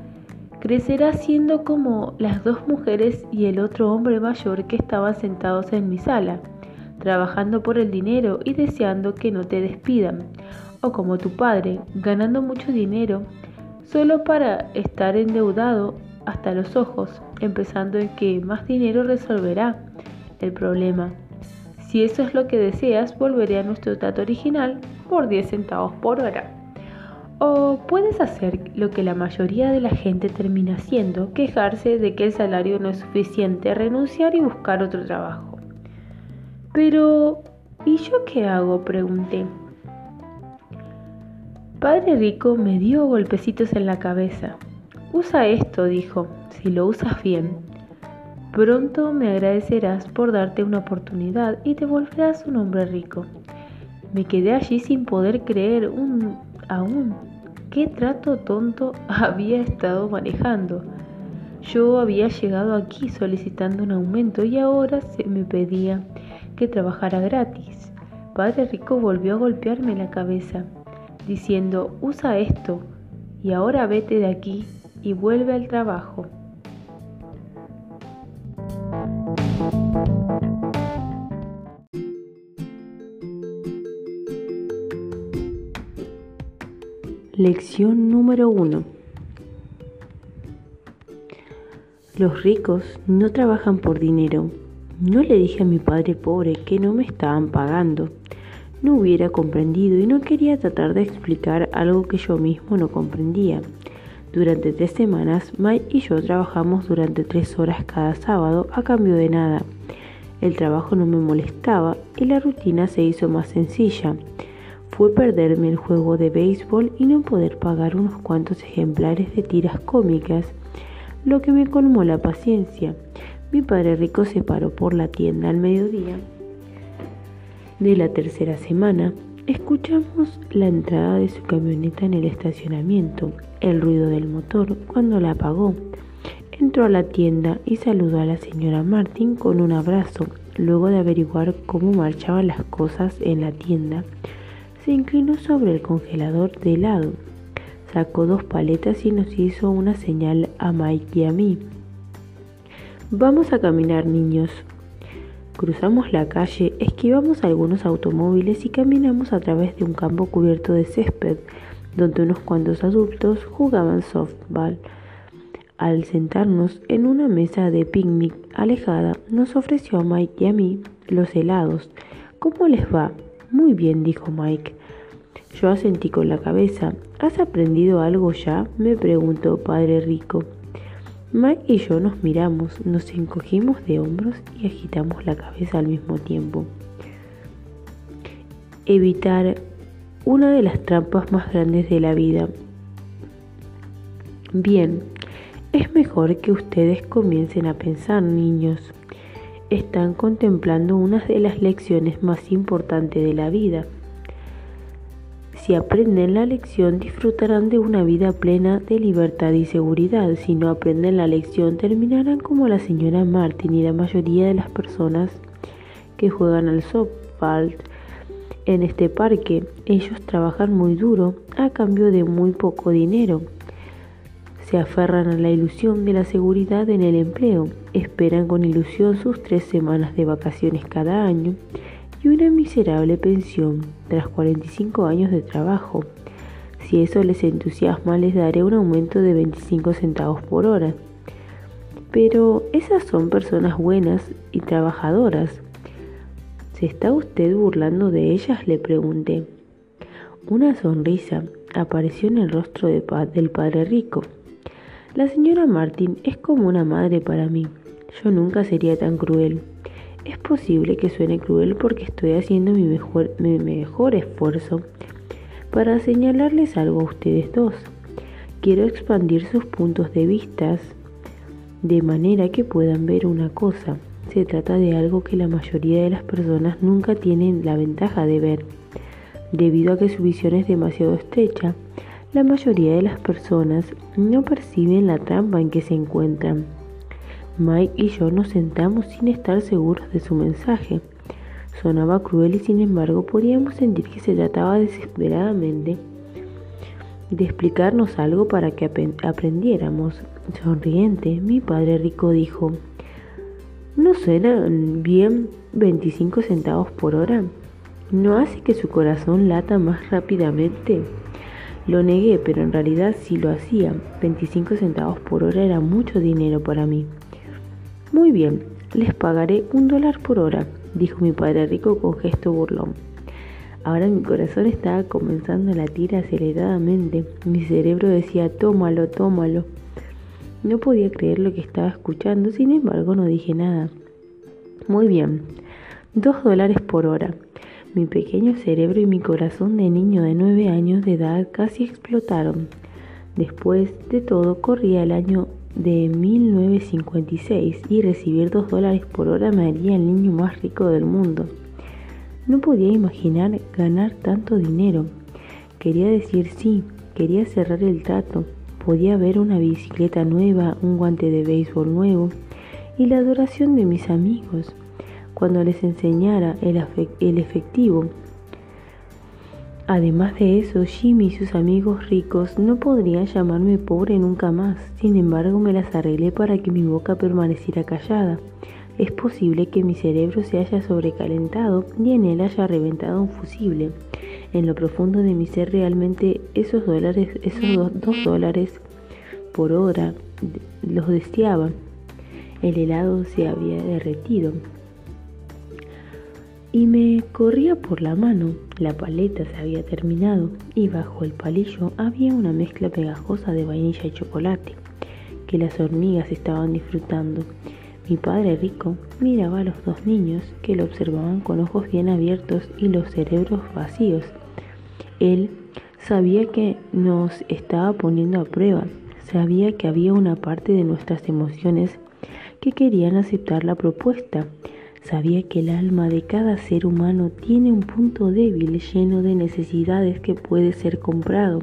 crecerá siendo como las dos mujeres y el otro hombre mayor que estaban sentados en mi sala, trabajando por el dinero y deseando que no te despidan, o como tu padre, ganando mucho dinero, solo para estar endeudado hasta los ojos, empezando en que más dinero resolverá el problema. Si eso es lo que deseas, volveré a nuestro trato original por 10 centavos por hora. O puedes hacer lo que la mayoría de la gente termina haciendo, quejarse de que el salario no es suficiente, renunciar y buscar otro trabajo. Pero, ¿y yo qué hago? pregunté. Padre Rico me dio golpecitos en la cabeza. Usa esto, dijo, si lo usas bien. Pronto me agradecerás por darte una oportunidad y te volverás un hombre rico. Me quedé allí sin poder creer un aún qué trato tonto (laughs) había estado manejando. Yo había llegado aquí solicitando un aumento y ahora se me pedía que trabajara gratis. Padre Rico volvió a golpearme la cabeza, diciendo, usa esto y ahora vete de aquí y vuelve al trabajo. Lección número 1. Los ricos no trabajan por dinero. No le dije a mi padre pobre que no me estaban pagando. No hubiera comprendido y no quería tratar de explicar algo que yo mismo no comprendía. Durante tres semanas, Mike y yo trabajamos durante tres horas cada sábado a cambio de nada. El trabajo no me molestaba y la rutina se hizo más sencilla fue perderme el juego de béisbol y no poder pagar unos cuantos ejemplares de tiras cómicas, lo que me colmó la paciencia. Mi padre rico se paró por la tienda al mediodía. De la tercera semana, escuchamos la entrada de su camioneta en el estacionamiento, el ruido del motor cuando la apagó. Entró a la tienda y saludó a la señora Martin con un abrazo. Luego de averiguar cómo marchaban las cosas en la tienda, se inclinó sobre el congelador de helado, sacó dos paletas y nos hizo una señal a Mike y a mí. Vamos a caminar, niños. Cruzamos la calle, esquivamos algunos automóviles y caminamos a través de un campo cubierto de césped, donde unos cuantos adultos jugaban softball. Al sentarnos en una mesa de picnic alejada, nos ofreció a Mike y a mí los helados. ¿Cómo les va? Muy bien, dijo Mike. Yo asentí con la cabeza. ¿Has aprendido algo ya? me preguntó Padre Rico. Mike y yo nos miramos, nos encogimos de hombros y agitamos la cabeza al mismo tiempo. Evitar una de las trampas más grandes de la vida. Bien, es mejor que ustedes comiencen a pensar, niños. Están contemplando una de las lecciones más importantes de la vida. Si aprenden la lección, disfrutarán de una vida plena de libertad y seguridad. Si no aprenden la lección, terminarán como la señora Martin y la mayoría de las personas que juegan al softball en este parque. Ellos trabajan muy duro a cambio de muy poco dinero. Se aferran a la ilusión de la seguridad en el empleo. Esperan con ilusión sus tres semanas de vacaciones cada año una miserable pensión tras 45 años de trabajo. Si eso les entusiasma, les daré un aumento de 25 centavos por hora. Pero esas son personas buenas y trabajadoras. ¿Se está usted burlando de ellas? le pregunté. Una sonrisa apareció en el rostro del padre rico. La señora Martin es como una madre para mí. Yo nunca sería tan cruel. Es posible que suene cruel porque estoy haciendo mi mejor, esfuerzo para señalarles algo a ustedes dos. Quiero expandir sus puntos de vista de manera que puedan ver una cosa. Se trata de algo que la mayoría de las personas nunca tienen la ventaja de ver. Debido a que su visión es demasiado estrecha, la mayoría de las personas no perciben la trampa en que se encuentran. Mike y yo nos sentamos sin estar seguros de su mensaje. Sonaba cruel y sin embargo podíamos sentir que se trataba desesperadamente de explicarnos algo para que aprendiéramos. Sonriente, mi padre rico dijo, ¿no suenan bien 25 centavos por hora? ¿No hace que su corazón lata más rápidamente? Lo negué, pero en realidad sí lo hacía. 25 centavos por hora era mucho dinero para mí. Muy bien, les pagaré un dólar por hora, dijo mi padre rico con gesto burlón. Ahora mi corazón estaba comenzando a latir aceleradamente. Mi cerebro decía, tómalo, tómalo. No podía creer lo que estaba escuchando, sin embargo no dije nada. Muy bien, dos dólares por hora. Mi pequeño cerebro y mi corazón de niño de nueve años de edad casi explotaron. Después de todo, corría el año de 1956 y recibir dos dólares por hora me haría el niño más rico del mundo. No podía imaginar ganar tanto dinero. Quería decir sí, quería cerrar el trato. Podía ver una bicicleta nueva, un guante de béisbol nuevo y la adoración de mis amigos cuando les enseñara el, el efectivo Además de eso, Jimmy y sus amigos ricos no podrían llamarme pobre nunca más. Sin embargo, me las arreglé para que mi boca permaneciera callada. Es posible que mi cerebro se haya sobrecalentado y en él haya reventado un fusible. En lo profundo de mi ser realmente esos dólares, esos dos dólares por hora los deseaba. El helado se había derretido y me corría por la mano. La paleta se había terminado y bajo el palillo había una mezcla pegajosa de vainilla y chocolate que las hormigas estaban disfrutando. Mi padre rico miraba a los dos niños que lo observaban con ojos bien abiertos y los cerebros vacíos. Él sabía que nos estaba poniendo a prueba, sabía que había una parte de nuestras emociones que querían aceptar la propuesta Sabía que el alma de cada ser humano tiene un punto débil lleno de necesidades que puede ser comprado.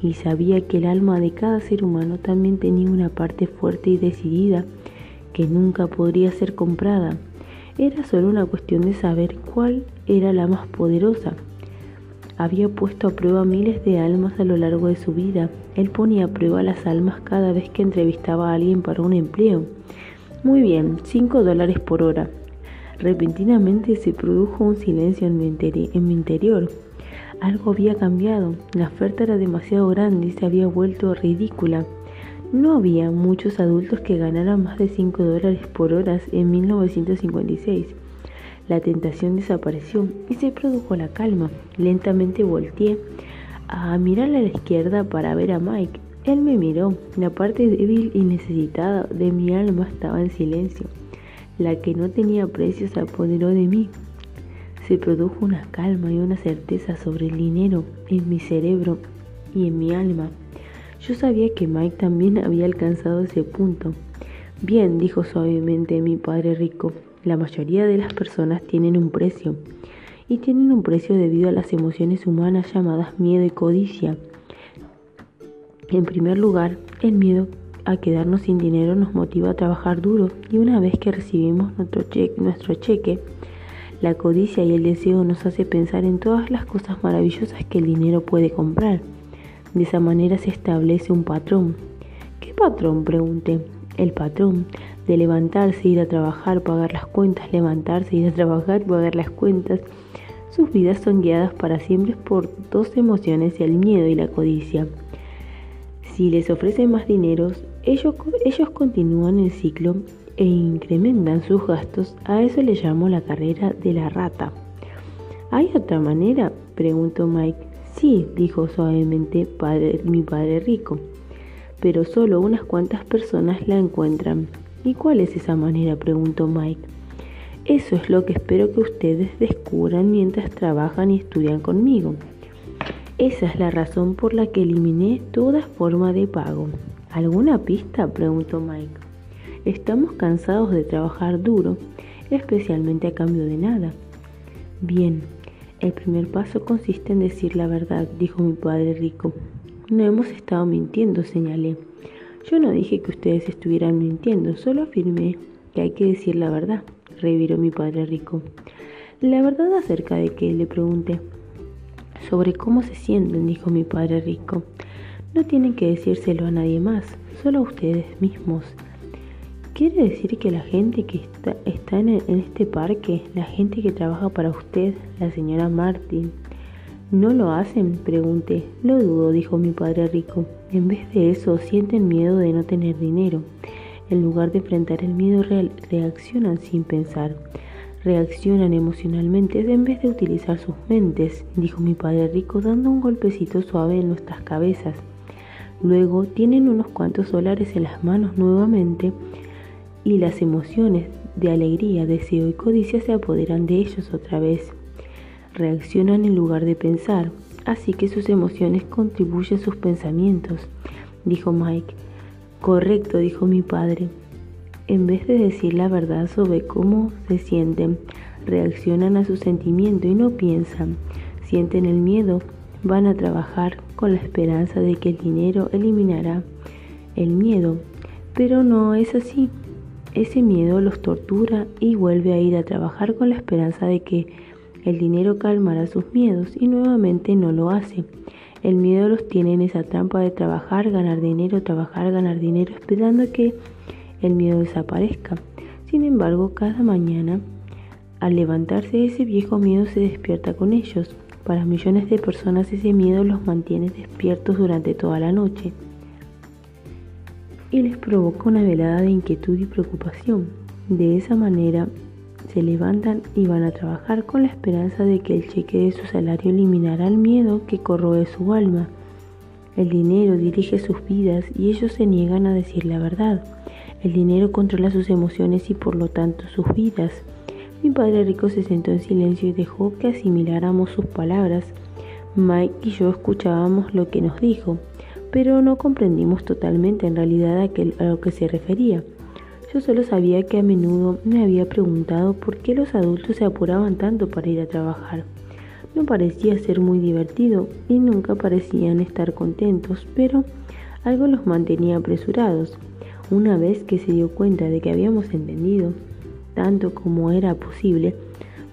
Y sabía que el alma de cada ser humano también tenía una parte fuerte y decidida que nunca podría ser comprada. Era solo una cuestión de saber cuál era la más poderosa. Había puesto a prueba miles de almas a lo largo de su vida. Él ponía a prueba las almas cada vez que entrevistaba a alguien para un empleo. Muy bien, 5 dólares por hora. Repentinamente se produjo un silencio en mi, interior. Algo había cambiado. La oferta era demasiado grande y se había vuelto ridícula. No había muchos adultos que ganaran más de 5 dólares por hora en 1956. La tentación desapareció y se produjo la calma. Lentamente volteé a mirar a la izquierda para ver a Mike. Él me miró. La parte débil y necesitada de mi alma estaba en silencio. La que no tenía precio se apoderó de mí. Se produjo una calma y una certeza sobre el dinero en mi cerebro y en mi alma. Yo sabía que Mike también había alcanzado ese punto. Bien, dijo suavemente mi padre rico, la mayoría de las personas tienen un precio, y tienen un precio debido a las emociones humanas llamadas miedo y codicia. En primer lugar, el miedo a quedarnos sin dinero nos motiva a trabajar duro y una vez que recibimos nuestro, cheque, la codicia y el deseo nos hace pensar en todas las cosas maravillosas que el dinero puede comprar. De esa manera se establece un patrón. ¿Qué patrón? pregunté. El patrón de levantarse, ir a trabajar, pagar las cuentas, levantarse, ir a trabajar, pagar las cuentas. Sus vidas son guiadas para siempre por dos emociones, el miedo y la codicia. Si les ofrecen más dinero, ellos, ellos continúan el ciclo e incrementan sus gastos. A eso le llamo la carrera de la rata. ¿Hay otra manera? preguntó Mike. Sí, dijo suavemente mi padre rico, pero solo unas cuantas personas la encuentran. ¿Y cuál es esa manera? preguntó Mike. Eso es lo que espero que ustedes descubran mientras trabajan y estudian conmigo. Esa es la razón por la que eliminé toda forma de pago. ¿Alguna pista? preguntó Mike. Estamos cansados de trabajar duro, especialmente a cambio de nada. Bien, el primer paso consiste en decir la verdad, dijo mi padre rico. No hemos estado mintiendo, señalé. Yo no dije que ustedes estuvieran mintiendo, solo afirmé que hay que decir la verdad, reviró mi padre rico. La verdad acerca de qué, le pregunté sobre cómo se sienten, dijo mi padre rico. No tienen que decírselo a nadie más, solo a ustedes mismos. ¿Quiere decir que la gente que está, en, en, este parque, la gente que trabaja para usted, la señora Martin, no lo hacen? Pregunté. Lo dudo, dijo mi padre rico. En vez de eso, sienten miedo de no tener dinero. En lugar de enfrentar el miedo, reaccionan sin pensar reaccionan emocionalmente en vez de utilizar sus mentes, dijo mi padre rico dando un golpecito suave en nuestras cabezas. Luego tienen unos cuantos solares en las manos nuevamente y las emociones de alegría, deseo y codicia se apoderan de ellos otra vez. Reaccionan en lugar de pensar, así que sus emociones contribuyen sus pensamientos, dijo Mike. Correcto, dijo mi padre en vez de decir la verdad sobre cómo se sienten, reaccionan a su sentimiento y no piensan, sienten el miedo, van a trabajar con la esperanza de que el dinero eliminará el miedo, pero no es así. Ese miedo los tortura y vuelve a ir a trabajar con la esperanza de que el dinero calmará sus miedos y nuevamente no lo hace. El miedo los tiene en esa trampa de trabajar, ganar dinero, trabajar, ganar dinero, esperando que el miedo desaparezca. Sin embargo, cada mañana, al levantarse ese viejo miedo se despierta con ellos. Para millones de personas ese miedo los mantiene despiertos durante toda la noche y les provoca una velada de inquietud y preocupación. De esa manera se levantan y van a trabajar con la esperanza de que el cheque de su salario eliminará el miedo que corroe su alma. El dinero dirige sus vidas y ellos se niegan a decir la verdad. El dinero controla sus emociones y por lo tanto sus vidas. Mi padre rico se sentó en silencio y dejó que asimiláramos sus palabras. Mike y yo escuchábamos lo que nos dijo, pero no comprendimos totalmente en realidad a, lo que se refería. Yo solo sabía que a menudo me había preguntado por qué los adultos se apuraban tanto para ir a trabajar. No parecía ser muy divertido y nunca parecían estar contentos, pero algo los mantenía apresurados. Una vez que se dio cuenta de que habíamos entendido tanto como era posible,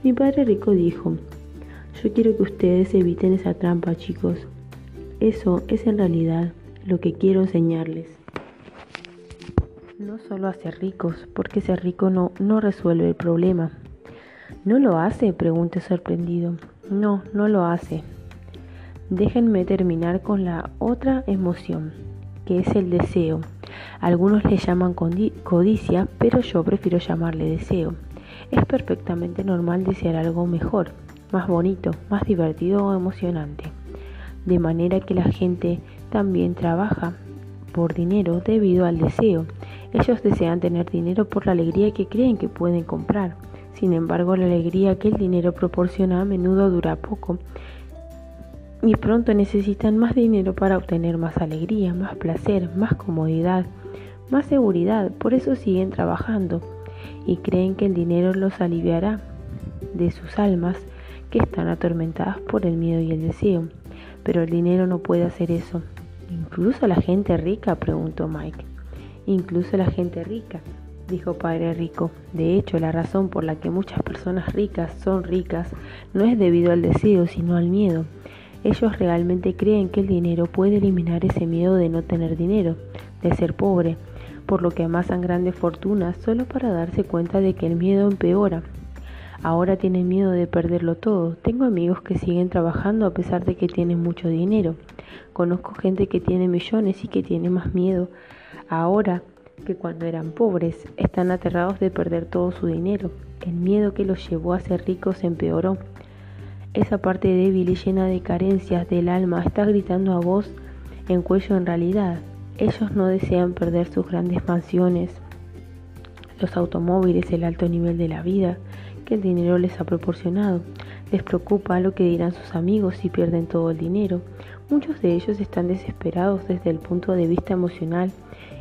mi padre rico dijo, yo quiero que ustedes eviten esa trampa, chicos. Eso es en realidad lo que quiero enseñarles. No solo a ser ricos, porque ser rico no, no resuelve el problema. ¿No lo hace? Pregunté sorprendido. No, no lo hace. Déjenme terminar con la otra emoción, que es el deseo. Algunos le llaman codicia, pero yo prefiero llamarle deseo. Es perfectamente normal desear algo mejor, más bonito, más divertido o emocionante. De manera que la gente también trabaja por dinero debido al deseo. Ellos desean tener dinero por la alegría que creen que pueden comprar. Sin embargo, la alegría que el dinero proporciona a menudo dura poco y pronto necesitan más dinero para obtener más alegría, más placer, más comodidad, más seguridad. Por eso siguen trabajando y creen que el dinero los aliviará de sus almas que están atormentadas por el miedo y el deseo. Pero el dinero no puede hacer eso. ¿Incluso la gente rica? preguntó Mike. Incluso la gente rica, dijo Padre Rico. De hecho, la razón por la que muchas personas ricas son ricas no es debido al deseo, sino al miedo. Ellos realmente creen que el dinero puede eliminar ese miedo de no tener dinero, de ser pobre, por lo que amasan grandes fortunas solo para darse cuenta de que el miedo empeora. Ahora tienen miedo de perderlo todo. Tengo amigos que siguen trabajando a pesar de que tienen mucho dinero. Conozco gente que tiene millones y que tiene más miedo ahora que cuando eran pobres. Están aterrados de perder todo su dinero. El miedo que los llevó a ser ricos empeoró. Esa parte débil y llena de carencias del alma está gritando a voz en cuello en realidad. Ellos no desean perder sus grandes mansiones, los automóviles, el alto nivel de la vida que el dinero les ha proporcionado. Les preocupa lo que dirán sus amigos si pierden todo el dinero. Muchos de ellos están desesperados desde el punto de vista emocional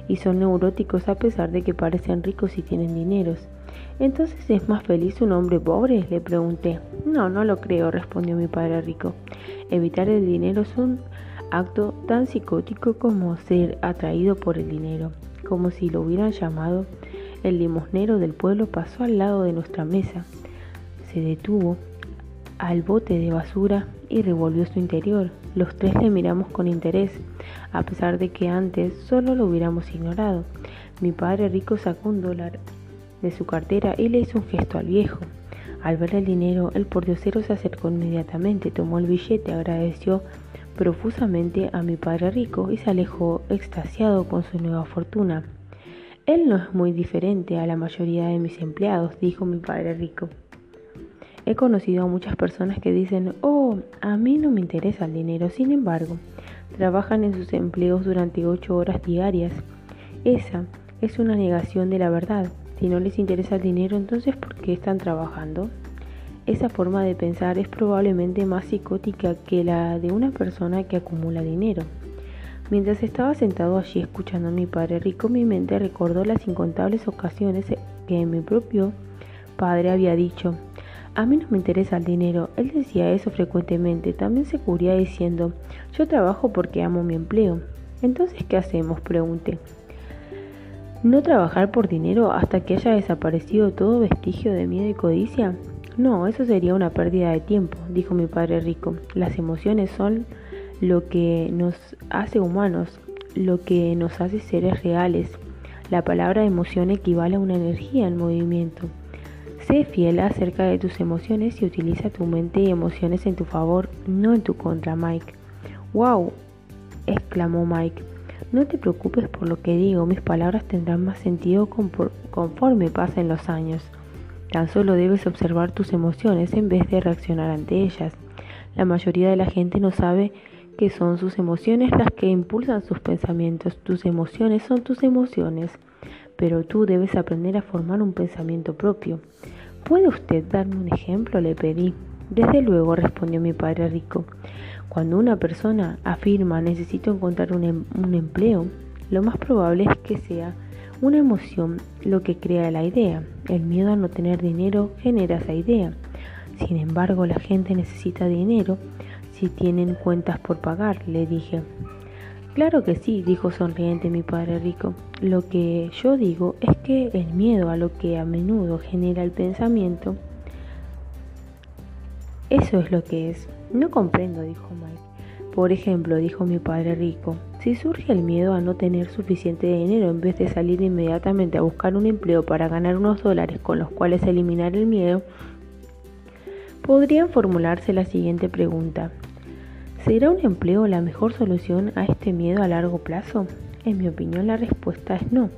y son neuróticos a pesar de que parecen ricos y tienen dineros. ¿Entonces es más feliz un hombre pobre? Le pregunté. No, no lo creo, respondió mi padre rico. Evitar el dinero es un acto tan psicótico como ser atraído por el dinero, como si lo hubieran llamado. El limosnero del pueblo pasó al lado de nuestra mesa, se detuvo al bote de basura y revolvió su interior. Los tres le miramos con interés, a pesar de que antes solo lo hubiéramos ignorado. Mi padre rico sacó un dólar de su cartera y le hizo un gesto al viejo. Al ver el dinero, el pordiosero se acercó inmediatamente, tomó el billete, agradeció profusamente a mi padre rico y se alejó extasiado con su nueva fortuna. Él no es muy diferente a la mayoría de mis empleados, dijo mi padre rico. He conocido a muchas personas que dicen, oh, a mí no me interesa el dinero, sin embargo, trabajan en sus empleos durante ocho horas diarias. Esa es una negación de la verdad. Si no les interesa el dinero, entonces ¿por qué están trabajando? Esa forma de pensar es probablemente más psicótica que la de una persona que acumula dinero. Mientras estaba sentado allí escuchando a mi padre rico, mi mente recordó las incontables ocasiones que mi propio padre había dicho, a mí no me interesa el dinero. Él decía eso frecuentemente. También se cubría diciendo, yo trabajo porque amo mi empleo. Entonces, ¿qué hacemos? pregunté. ¿No trabajar por dinero hasta que haya desaparecido todo vestigio de miedo y codicia? No, eso sería una pérdida de tiempo, dijo mi padre rico. Las emociones son lo que nos hace humanos, lo que nos hace seres reales. La palabra emoción equivale a una energía en movimiento. Sé fiel acerca de tus emociones y utiliza tu mente y emociones en tu favor, no en tu contra, Mike. ¡Wow! exclamó Mike. No te preocupes por lo que digo, mis palabras tendrán más sentido conforme pasen los años. Tan solo debes observar tus emociones en vez de reaccionar ante ellas. La mayoría de la gente no sabe que son sus emociones las que impulsan sus pensamientos. Tus emociones son tus emociones, pero tú debes aprender a formar un pensamiento propio. ¿Puede usted darme un ejemplo? le pedí. Desde luego, respondió mi padre rico. Cuando una persona afirma necesito encontrar em-, un, empleo, lo más probable es que sea una emoción lo que crea la idea. El miedo a no tener dinero genera esa idea. Sin embargo, la gente necesita dinero si tienen cuentas por pagar, le dije. Claro que sí, dijo sonriente mi padre rico. Lo que yo digo es que el miedo a lo que a menudo genera el pensamiento, eso es lo que es. No comprendo, dijo Mike. Por ejemplo, dijo mi padre rico, si surge el miedo a no tener suficiente dinero en vez de salir inmediatamente a buscar un empleo para ganar unos dólares con los cuales eliminar el miedo, podrían formularse la siguiente pregunta. ¿Será un empleo la mejor solución a este miedo a largo plazo? En mi opinión la respuesta es no,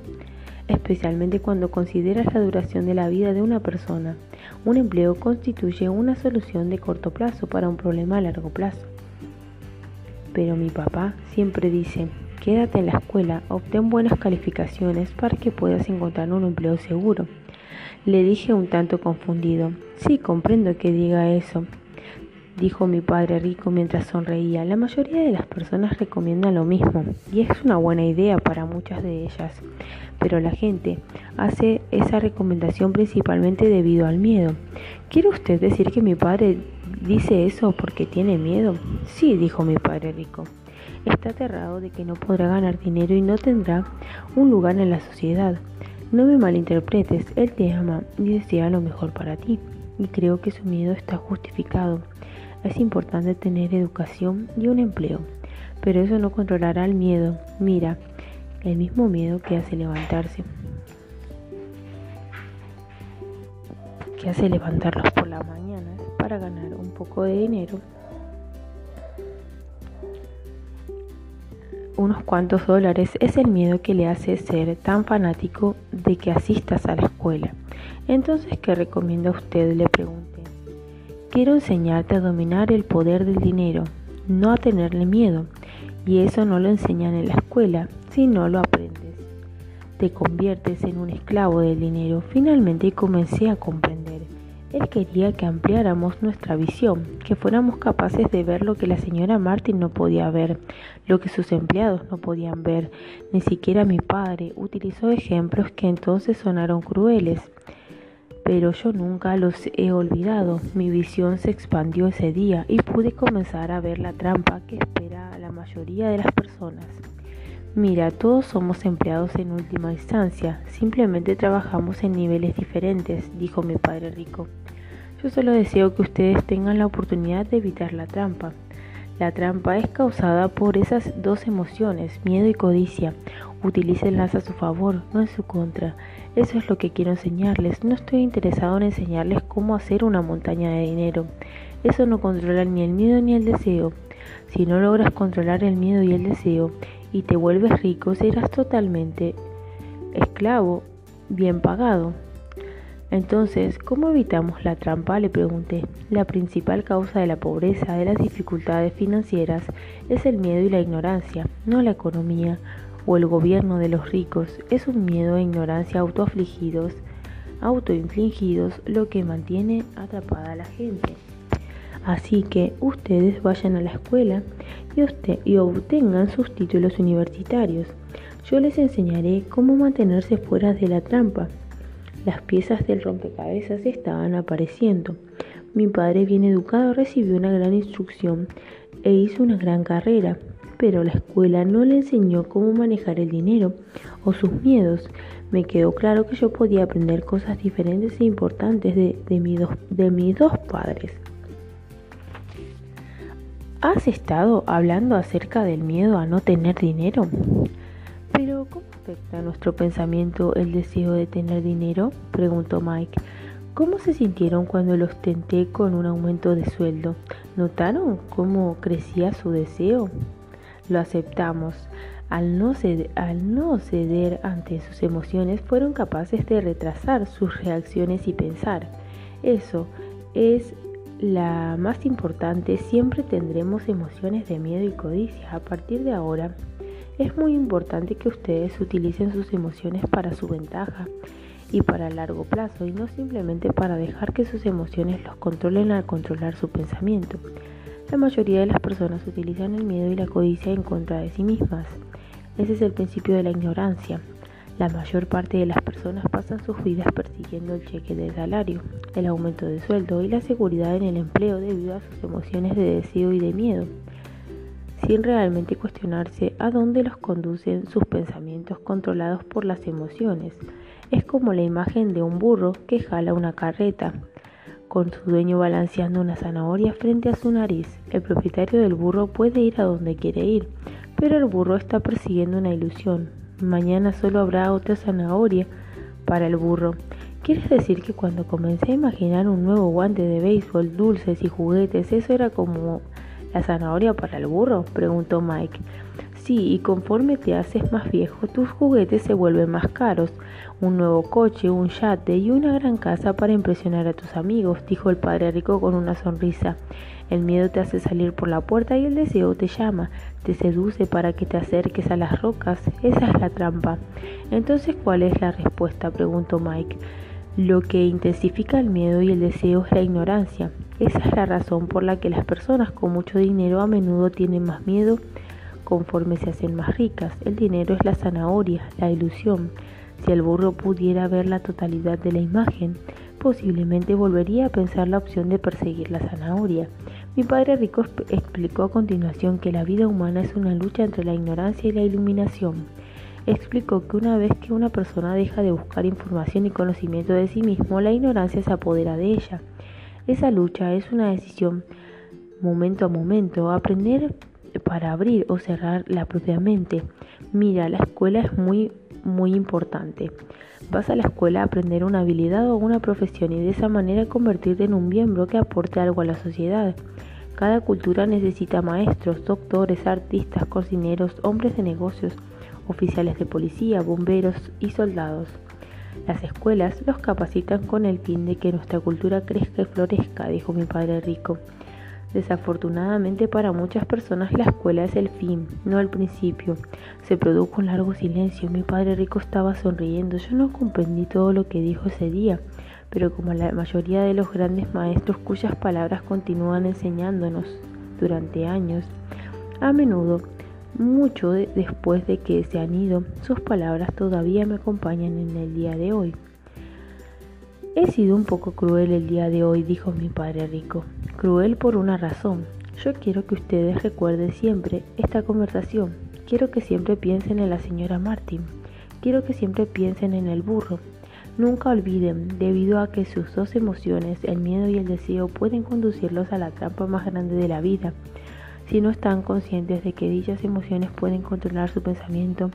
especialmente cuando consideras la duración de la vida de una persona. Un empleo constituye una solución de corto plazo para un problema a largo plazo. Pero mi papá siempre dice, quédate en la escuela, obtén buenas calificaciones para que puedas encontrar un empleo seguro. Le dije un tanto confundido. Sí, comprendo que diga eso, dijo mi padre rico mientras sonreía. La mayoría de las personas recomiendan lo mismo y es una buena idea para muchas de ellas, pero la gente hace esa recomendación principalmente debido al miedo. ¿Quiere usted decir que mi padre dice eso porque tiene miedo? Sí, dijo mi padre rico. Está aterrado de que no podrá ganar dinero y no tendrá un lugar en la sociedad. No me malinterpretes, él te ama y desea lo mejor para ti, y creo que su miedo está justificado. Es importante tener educación y un empleo, pero eso no controlará el miedo. Mira, el mismo miedo que hace levantarse, que hace levantarlos por la mañana para ganar un poco de dinero, unos cuantos dólares, es el miedo que le hace ser tan fanático de que asistas a la escuela. Entonces, ¿qué recomienda usted? Le pregunté. Quiero enseñarte a dominar el poder del dinero, no a tenerle miedo. Y eso no lo enseñan en la escuela, si no lo aprendes. Te conviertes en un esclavo del dinero. Finalmente comencé a comprender. Él quería que ampliáramos nuestra visión, que fuéramos capaces de ver lo que la señora Martin no podía ver, lo que sus empleados no podían ver. Ni siquiera mi padre utilizó ejemplos que entonces sonaron crueles pero yo nunca los he olvidado. Mi visión se expandió ese día y pude comenzar a ver la trampa que espera a la mayoría de las personas. Mira, todos somos empleados en última instancia, simplemente trabajamos en niveles diferentes, dijo mi padre rico. Yo solo deseo que ustedes tengan la oportunidad de evitar la trampa. La trampa es causada por esas dos emociones, miedo y codicia. Utilícenlas a su favor, no en su contra. Eso es lo que quiero enseñarles. No estoy interesado en enseñarles cómo hacer una montaña de dinero. Eso no controla ni el miedo ni el deseo. Si no logras controlar el miedo y el deseo y te vuelves rico, serás totalmente esclavo, bien pagado. Entonces, ¿cómo evitamos la trampa? Le pregunté. La principal causa de la pobreza, de las dificultades financieras, es el miedo y la ignorancia, no la economía o el gobierno de los ricos. Es un miedo e ignorancia autoafligidos, autoinfligidos, lo que mantiene atrapada a la gente. Así que ustedes vayan a la escuela y, obtengan sus títulos universitarios. Yo les enseñaré cómo mantenerse fuera de la trampa las piezas del rompecabezas estaban apareciendo. Mi padre bien educado recibió una gran instrucción e hizo una gran carrera, pero la escuela no le enseñó cómo manejar el dinero o sus miedos. Me quedó claro que yo podía aprender cosas diferentes e importantes de mis dos padres. ¿Has estado hablando acerca del miedo a no tener dinero? Pero, ¿cómo afecta a nuestro pensamiento el deseo de tener dinero? preguntó Mike. ¿Cómo se sintieron cuando los tenté con un aumento de sueldo? ¿Notaron cómo crecía su deseo? Lo aceptamos. Al no, ceder, al no ceder ante sus emociones, fueron capaces de retrasar sus reacciones y pensar. Eso es la más importante. Siempre tendremos emociones de miedo y codicia. A partir de ahora, es muy importante que ustedes utilicen sus emociones para su ventaja y para largo plazo y no simplemente para dejar que sus emociones los controlen al controlar su pensamiento. La mayoría de las personas utilizan el miedo y la codicia en contra de sí mismas. Ese es el principio de la ignorancia. La mayor parte de las personas pasan sus vidas persiguiendo el cheque de salario, el aumento de sueldo y la seguridad en el empleo debido a sus emociones de deseo y de miedo sin realmente cuestionarse a dónde los conducen sus pensamientos controlados por las emociones. Es como la imagen de un burro que jala una carreta, con su dueño balanceando una zanahoria frente a su nariz. El propietario del burro puede ir a donde quiere ir, pero el burro está persiguiendo una ilusión. Mañana solo habrá otra zanahoria para el burro. ¿Quieres decir que cuando comencé a imaginar un nuevo guante de béisbol, dulces y juguetes, eso era como ¿La zanahoria para el burro? preguntó Mike. Sí, y conforme te haces más viejo, tus juguetes se vuelven más caros. Un nuevo coche, un yate y una gran casa para impresionar a tus amigos, dijo el padre rico con una sonrisa. El miedo te hace salir por la puerta y el deseo te llama, te seduce para que te acerques a las rocas. Esa es la trampa. Entonces, ¿cuál es la respuesta? preguntó Mike. Lo que intensifica el miedo y el deseo es la ignorancia. Esa es la razón por la que las personas con mucho dinero a menudo tienen más miedo conforme se hacen más ricas. El dinero es la zanahoria, la ilusión. Si el burro pudiera ver la totalidad de la imagen, posiblemente volvería a pensar la opción de perseguir la zanahoria. Mi padre rico explicó a continuación que la vida humana es una lucha entre la ignorancia y la iluminación. Explicó que una vez que una persona deja de buscar información y conocimiento de sí mismo, la ignorancia se apodera de ella. Esa lucha es una decisión momento a momento, aprender para abrir o cerrar la propia mente. Mira, la escuela es muy muy importante. Vas a la escuela a aprender una habilidad o una profesión y de esa manera convertirte en un miembro que aporte algo a la sociedad. Cada cultura necesita maestros, doctores, artistas, cocineros, hombres de negocios, oficiales de policía, bomberos y soldados. Las escuelas los capacitan con el fin de que nuestra cultura crezca y florezca, dijo mi padre rico. Desafortunadamente para muchas personas la escuela es el fin, no el principio. Se produjo un largo silencio. Mi padre rico estaba sonriendo. Yo no comprendí todo lo que dijo ese día, pero como la mayoría de los grandes maestros cuyas palabras continúan enseñándonos durante años, a menudo, mucho después de que se han ido, sus palabras todavía me acompañan en el día de hoy. He sido un poco cruel el día de hoy, dijo mi padre rico. Cruel por una razón. Yo quiero que ustedes recuerden siempre esta conversación. Quiero que siempre piensen en la señora Martin. Quiero que siempre piensen en el burro. Nunca olviden, debido a que sus dos emociones, el miedo y el deseo, pueden conducirlos a la trampa más grande de la vida. Si no están conscientes de que dichas emociones pueden controlar su pensamiento,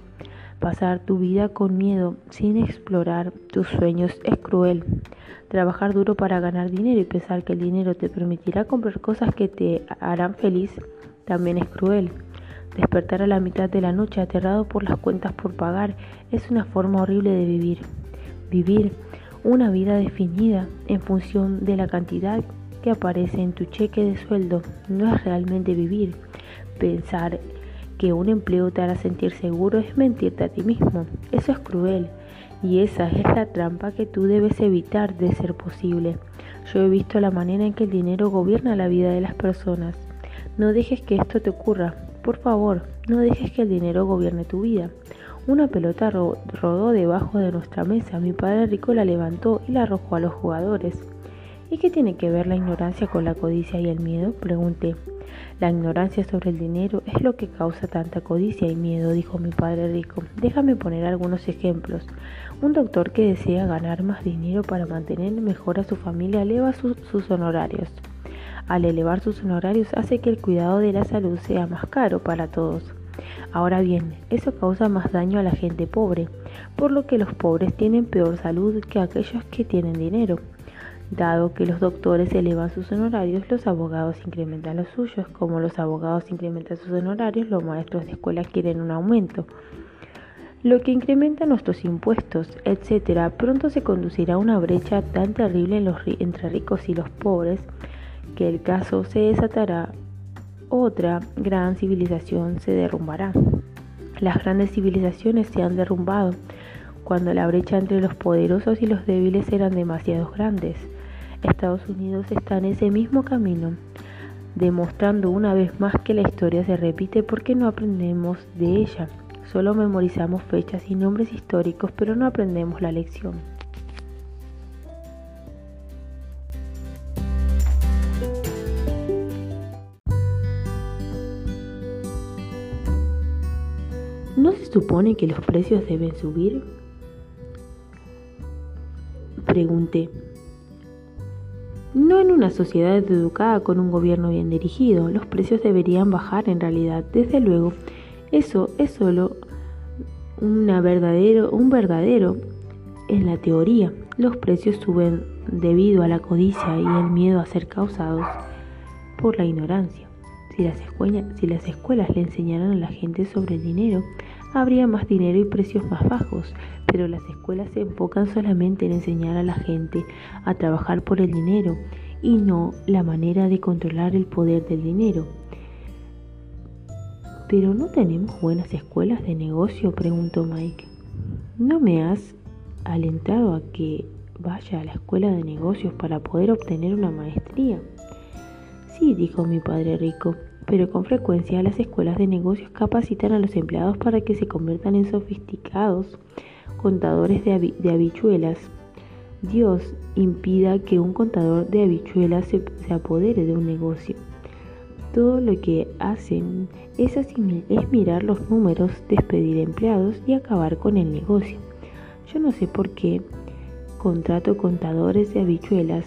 Pasar tu vida con miedo sin explorar tus sueños es cruel. Trabajar duro para ganar dinero y pensar que el dinero te permitirá comprar cosas que te harán feliz también es cruel. Despertar a la mitad de la noche aterrado por las cuentas por pagar es una forma horrible de vivir. Vivir una vida definida en función de la cantidad que aparece en tu cheque de sueldo no es realmente vivir. Pensar que un empleo te hará sentir seguro es mentirte a ti mismo. Eso es cruel y esa es la trampa que tú debes evitar de ser posible. Yo he visto la manera en que el dinero gobierna la vida de las personas. No dejes que esto te ocurra. Por favor, no dejes que el dinero gobierne tu vida. Una pelota rodó debajo de nuestra mesa. Mi padre rico la levantó y la arrojó a los jugadores. ¿Y qué tiene que ver la ignorancia con la codicia y el miedo? Pregunté. La ignorancia sobre el dinero es lo que causa tanta codicia y miedo, dijo mi padre rico. Déjame poner algunos ejemplos. Un doctor que desea ganar más dinero para mantener mejor a su familia eleva sus honorarios. Al elevar sus honorarios hace que el cuidado de la salud sea más caro para todos. Ahora bien, eso causa más daño a la gente pobre, por lo que los pobres tienen peor salud que aquellos que tienen dinero. Dado que los doctores elevan sus honorarios, los abogados incrementan los suyos. Como los abogados incrementan sus honorarios, los maestros de escuela quieren un aumento. Lo que incrementa nuestros impuestos, etc., pronto se conducirá a una brecha tan terrible entre ricos y los pobres que el caso se desatará, otra gran civilización se derrumbará. Las grandes civilizaciones se han derrumbado cuando la brecha entre los poderosos y los débiles eran demasiado grandes. Estados Unidos está en ese mismo camino, demostrando una vez más que la historia se repite porque no aprendemos de ella. Solo memorizamos fechas y nombres históricos, pero no aprendemos la lección. ¿No se supone que los precios deben subir? Pregunté. No en una sociedad educada con un gobierno bien dirigido. Los precios deberían bajar en realidad. Desde luego, eso es solo una verdadero, un verdadero en la teoría. Los precios suben debido a la codicia y el miedo a ser causados por la ignorancia. Si las, escuelas, si las escuelas le enseñaran a la gente sobre el dinero, habría más dinero y precios más bajos, pero las escuelas se enfocan solamente en enseñar a la gente a trabajar por el dinero y no la manera de controlar el poder del dinero. ¿Pero no tenemos buenas escuelas de negocio? preguntó Mike. ¿No me has alentado a que vaya a la escuela de negocios para poder obtener una maestría? Sí, dijo mi padre rico, pero con frecuencia las escuelas de negocios capacitan a los empleados para que se conviertan en sofisticados contadores de, habichuelas. Dios impida que un contador de habichuelas se, apodere de un negocio. Todo lo que hacen es, es mirar los números, despedir empleados y acabar con el negocio. Yo no sé por qué contrato contadores de habichuelas.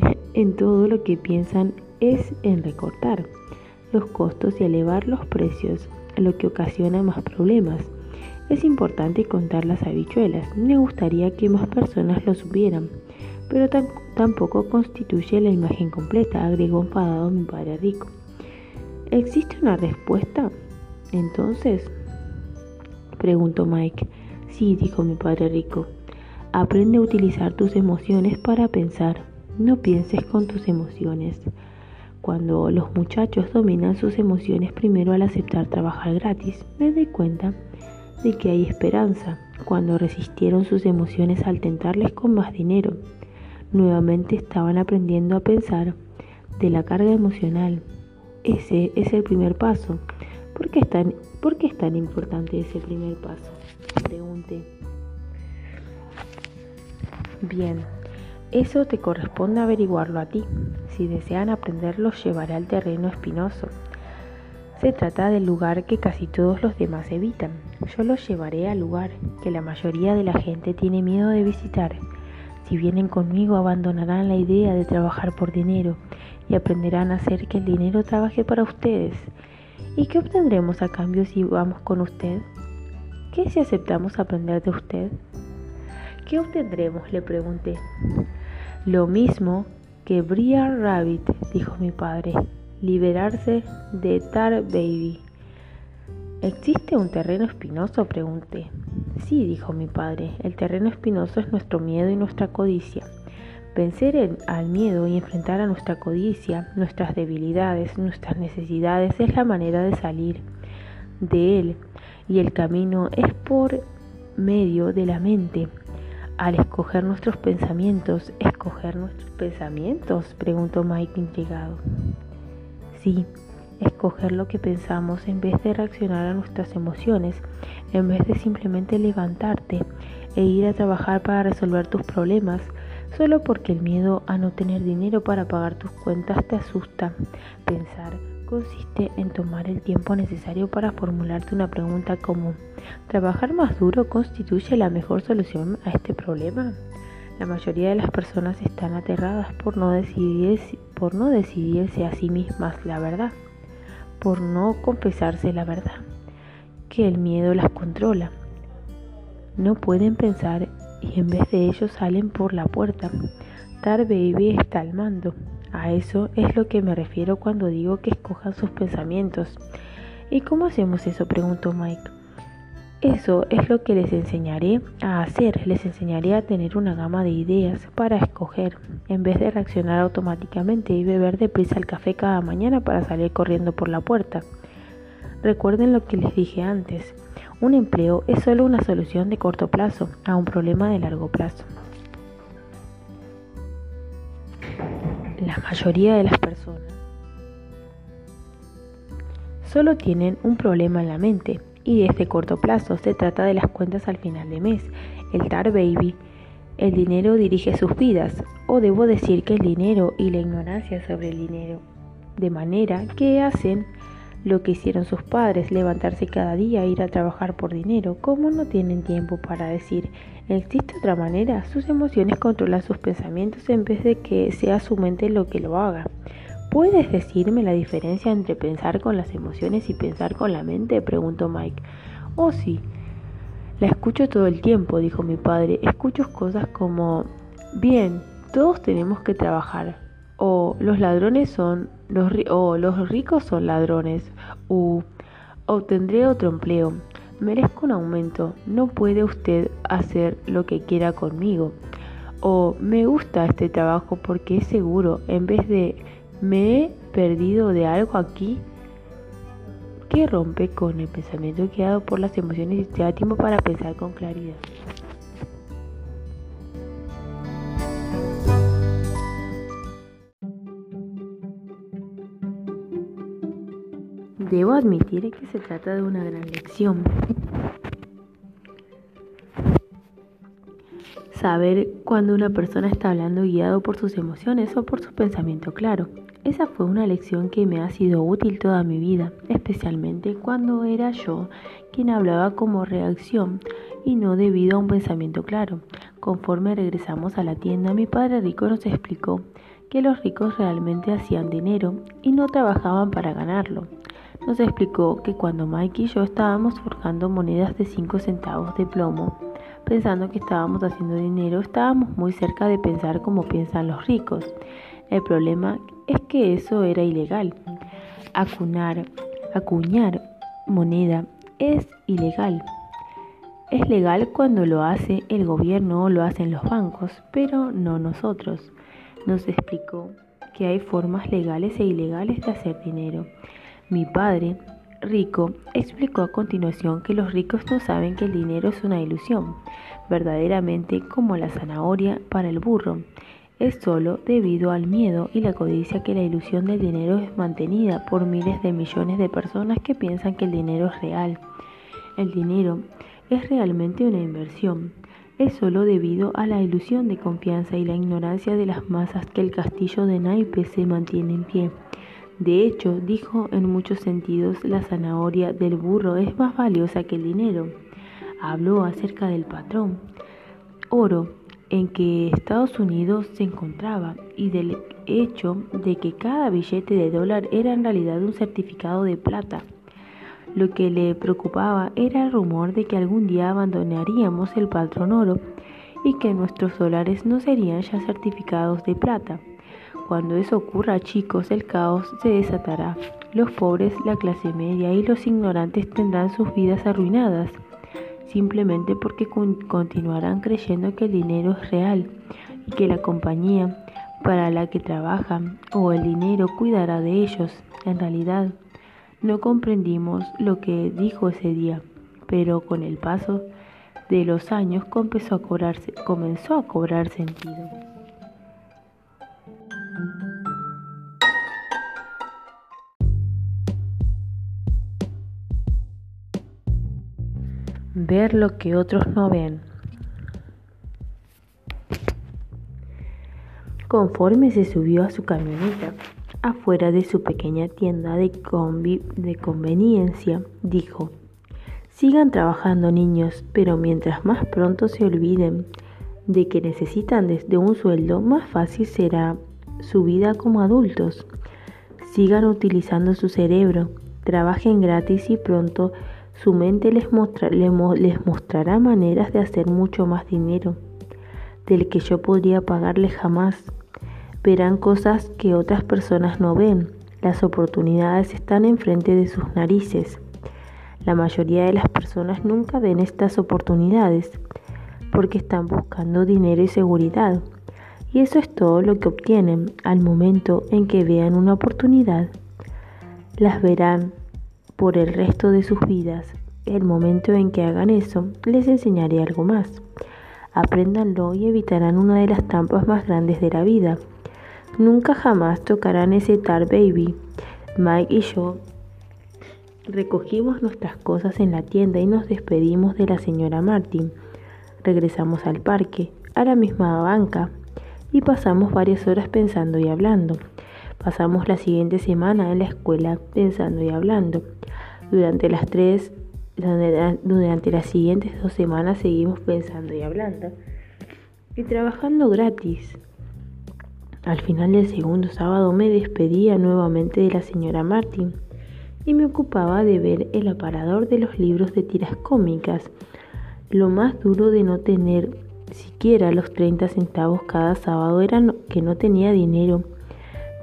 (laughs) En todo lo que piensan es en recortar los costos y elevar los precios, lo que ocasiona más problemas. Es importante contar las habichuelas. Me gustaría que más personas lo supieran, pero tampoco constituye la imagen completa, agregó enfadado mi padre rico. ¿Existe una respuesta? Entonces, preguntó Mike. Sí, dijo mi padre rico. Aprende a utilizar tus emociones para pensar. No pienses con tus emociones. Cuando los muchachos dominan sus emociones primero al aceptar trabajar gratis, me doy cuenta de que hay esperanza. Cuando resistieron sus emociones al tentarles con más dinero, nuevamente estaban aprendiendo a pensar de la carga emocional. Ese es el primer paso. ¿Por qué es tan, ¿por qué es tan importante ese primer paso? Pregunté. Bien, eso te corresponde averiguarlo a ti. Si desean aprenderlo, llevaré al terreno espinoso. Se trata del lugar que casi todos los demás evitan. Yo los llevaré al lugar que la mayoría de la gente tiene miedo de visitar. Si vienen conmigo abandonarán la idea de trabajar por dinero y aprenderán a hacer que el dinero trabaje para ustedes. ¿Y qué obtendremos a cambio si vamos con usted? ¿Qué si aceptamos aprender de usted? ¿Qué obtendremos? le pregunté. Lo mismo que Briar Rabbit, dijo mi padre, liberarse de Tar Baby. ¿Existe un terreno espinoso? pregunté. Sí, dijo mi padre, el terreno espinoso es nuestro miedo y nuestra codicia. Vencer al miedo y enfrentar a nuestra codicia, nuestras debilidades, nuestras necesidades es la manera de salir de él y el camino es por medio de la mente, al escoger nuestros pensamientos, ¿escoger nuestros pensamientos? preguntó Mike intrigado. Sí, escoger lo que pensamos en vez de reaccionar a nuestras emociones, en vez de simplemente levantarte e ir a trabajar para resolver tus problemas, solo porque el miedo a no tener dinero para pagar tus cuentas te asusta. Pensar consiste en tomar el tiempo necesario para formularte una pregunta como ¿trabajar más duro constituye la mejor solución a este problema? La mayoría de las personas están aterradas por no, decidir, por no decidirse a sí mismas la verdad, por no confesarse la verdad, que el miedo las controla. No pueden pensar y en vez de ello salen por la puerta. Tar Baby está al mando. A eso es lo que me refiero cuando digo que escojan sus pensamientos. ¿Y cómo hacemos eso? preguntó Mike. Eso es lo que les enseñaré a hacer. Les enseñaré a tener una gama de ideas para escoger, en vez de reaccionar automáticamente y beber deprisa el café cada mañana para salir corriendo por la puerta. Recuerden lo que les dije antes. Un empleo es solo una solución de corto plazo a un problema de largo plazo. La mayoría de las personas solo tienen un problema en la mente y este corto plazo. Se trata de las cuentas al final de mes. El Tar Baby. El dinero dirige sus vidas, o debo decir que el dinero y la ignorancia sobre el dinero. De manera que hacen lo que hicieron sus padres, levantarse cada día, ir a trabajar por dinero. Como no tienen tiempo para decir, ¿existe otra manera? Sus emociones controlan sus pensamientos en vez de que sea su mente lo que lo haga. ¿Puedes decirme la diferencia entre pensar con las emociones y pensar con la mente? preguntó Mike. Oh, sí. La escucho todo el tiempo, dijo mi padre. Escucho cosas como, bien, todos tenemos que trabajar, o los ladrones son los o los ricos son ladrones u obtendré otro empleo. Merezco un aumento. No puede usted hacer lo que quiera conmigo. O me gusta este trabajo porque es seguro, en vez de me he perdido de algo aquí que rompe con el pensamiento guiado por las emociones y te da tiempo para pensar con claridad. Debo admitir que se trata de una gran lección. Saber cuando una persona está hablando guiado por sus emociones o por su pensamiento claro. Esa fue una lección que me ha sido útil toda mi vida, especialmente cuando era yo quien hablaba como reacción y no debido a un pensamiento claro. Conforme regresamos a la tienda, mi padre rico nos explicó que los ricos realmente hacían dinero y no trabajaban para ganarlo nos explicó que cuando Mike y yo estábamos forjando monedas de 5 centavos de plomo, pensando que estábamos haciendo dinero, estábamos muy cerca de pensar como piensan los ricos. El problema es que eso era ilegal. Acunar, acuñar moneda es ilegal. Es legal cuando lo hace el gobierno o lo hacen los bancos, pero no nosotros. Nos explicó que hay formas legales e ilegales de hacer dinero mi padre, rico, explicó a continuación que los ricos no saben que el dinero es una ilusión, verdaderamente como la zanahoria para el burro. Es solo debido al miedo y la codicia que la ilusión del dinero es mantenida por miles de millones de personas que piensan que el dinero es real. El dinero es realmente una inversión. Es solo debido a la ilusión de confianza y la ignorancia de las masas que el castillo de naipes se mantiene en pie. De hecho, dijo en muchos sentidos, la zanahoria del burro es más valiosa que el dinero. Habló acerca del patrón, oro, en que Estados Unidos se encontraba y del hecho de que cada billete de dólar era en realidad un certificado de plata. Lo que le preocupaba era el rumor de que algún día abandonaríamos el patrón oro y que nuestros dólares no serían ya certificados de plata. Cuando eso ocurra, chicos, el caos se desatará. Los pobres, la clase media y los ignorantes tendrán sus vidas arruinadas, simplemente porque continuarán creyendo que el dinero es real y que la compañía para la que trabajan o el dinero cuidará de ellos. En realidad, no comprendimos lo que dijo ese día, pero con el paso de los años comenzó a, comenzó a cobrar sentido. Ver lo que otros no ven. Conforme se subió a su camioneta, afuera de su pequeña tienda de, de conveniencia, dijo, Sigan trabajando niños, pero mientras más pronto se olviden de que necesitan desde un sueldo, más fácil será su vida como adultos. Sigan utilizando su cerebro, trabajen gratis y pronto su mente les, mostrará maneras de hacer mucho más dinero del que yo podría pagarles jamás. Verán cosas que otras personas no ven. Las oportunidades están enfrente de sus narices. La mayoría de las personas nunca ven estas oportunidades porque están buscando dinero y seguridad. Y eso es todo lo que obtienen al momento en que vean una oportunidad. Las verán por el resto de sus vidas. El momento en que hagan eso, les enseñaré algo más. Apréndanlo y evitarán una de las trampas más grandes de la vida. Nunca jamás tocarán ese tar baby. Mike y yo recogimos nuestras cosas en la tienda y nos despedimos de la señora Martin. Regresamos al parque, a la misma banca, y pasamos varias horas pensando y hablando. Pasamos la siguiente semana en la escuela pensando y hablando. Durante las tres, durante las siguientes dos semanas seguimos pensando y hablando y trabajando gratis. Al final del segundo sábado me despedía nuevamente de la señora Martin y me ocupaba de ver el aparador de los libros de tiras cómicas. Lo más duro de no tener siquiera los 30 centavos cada sábado era que no tenía dinero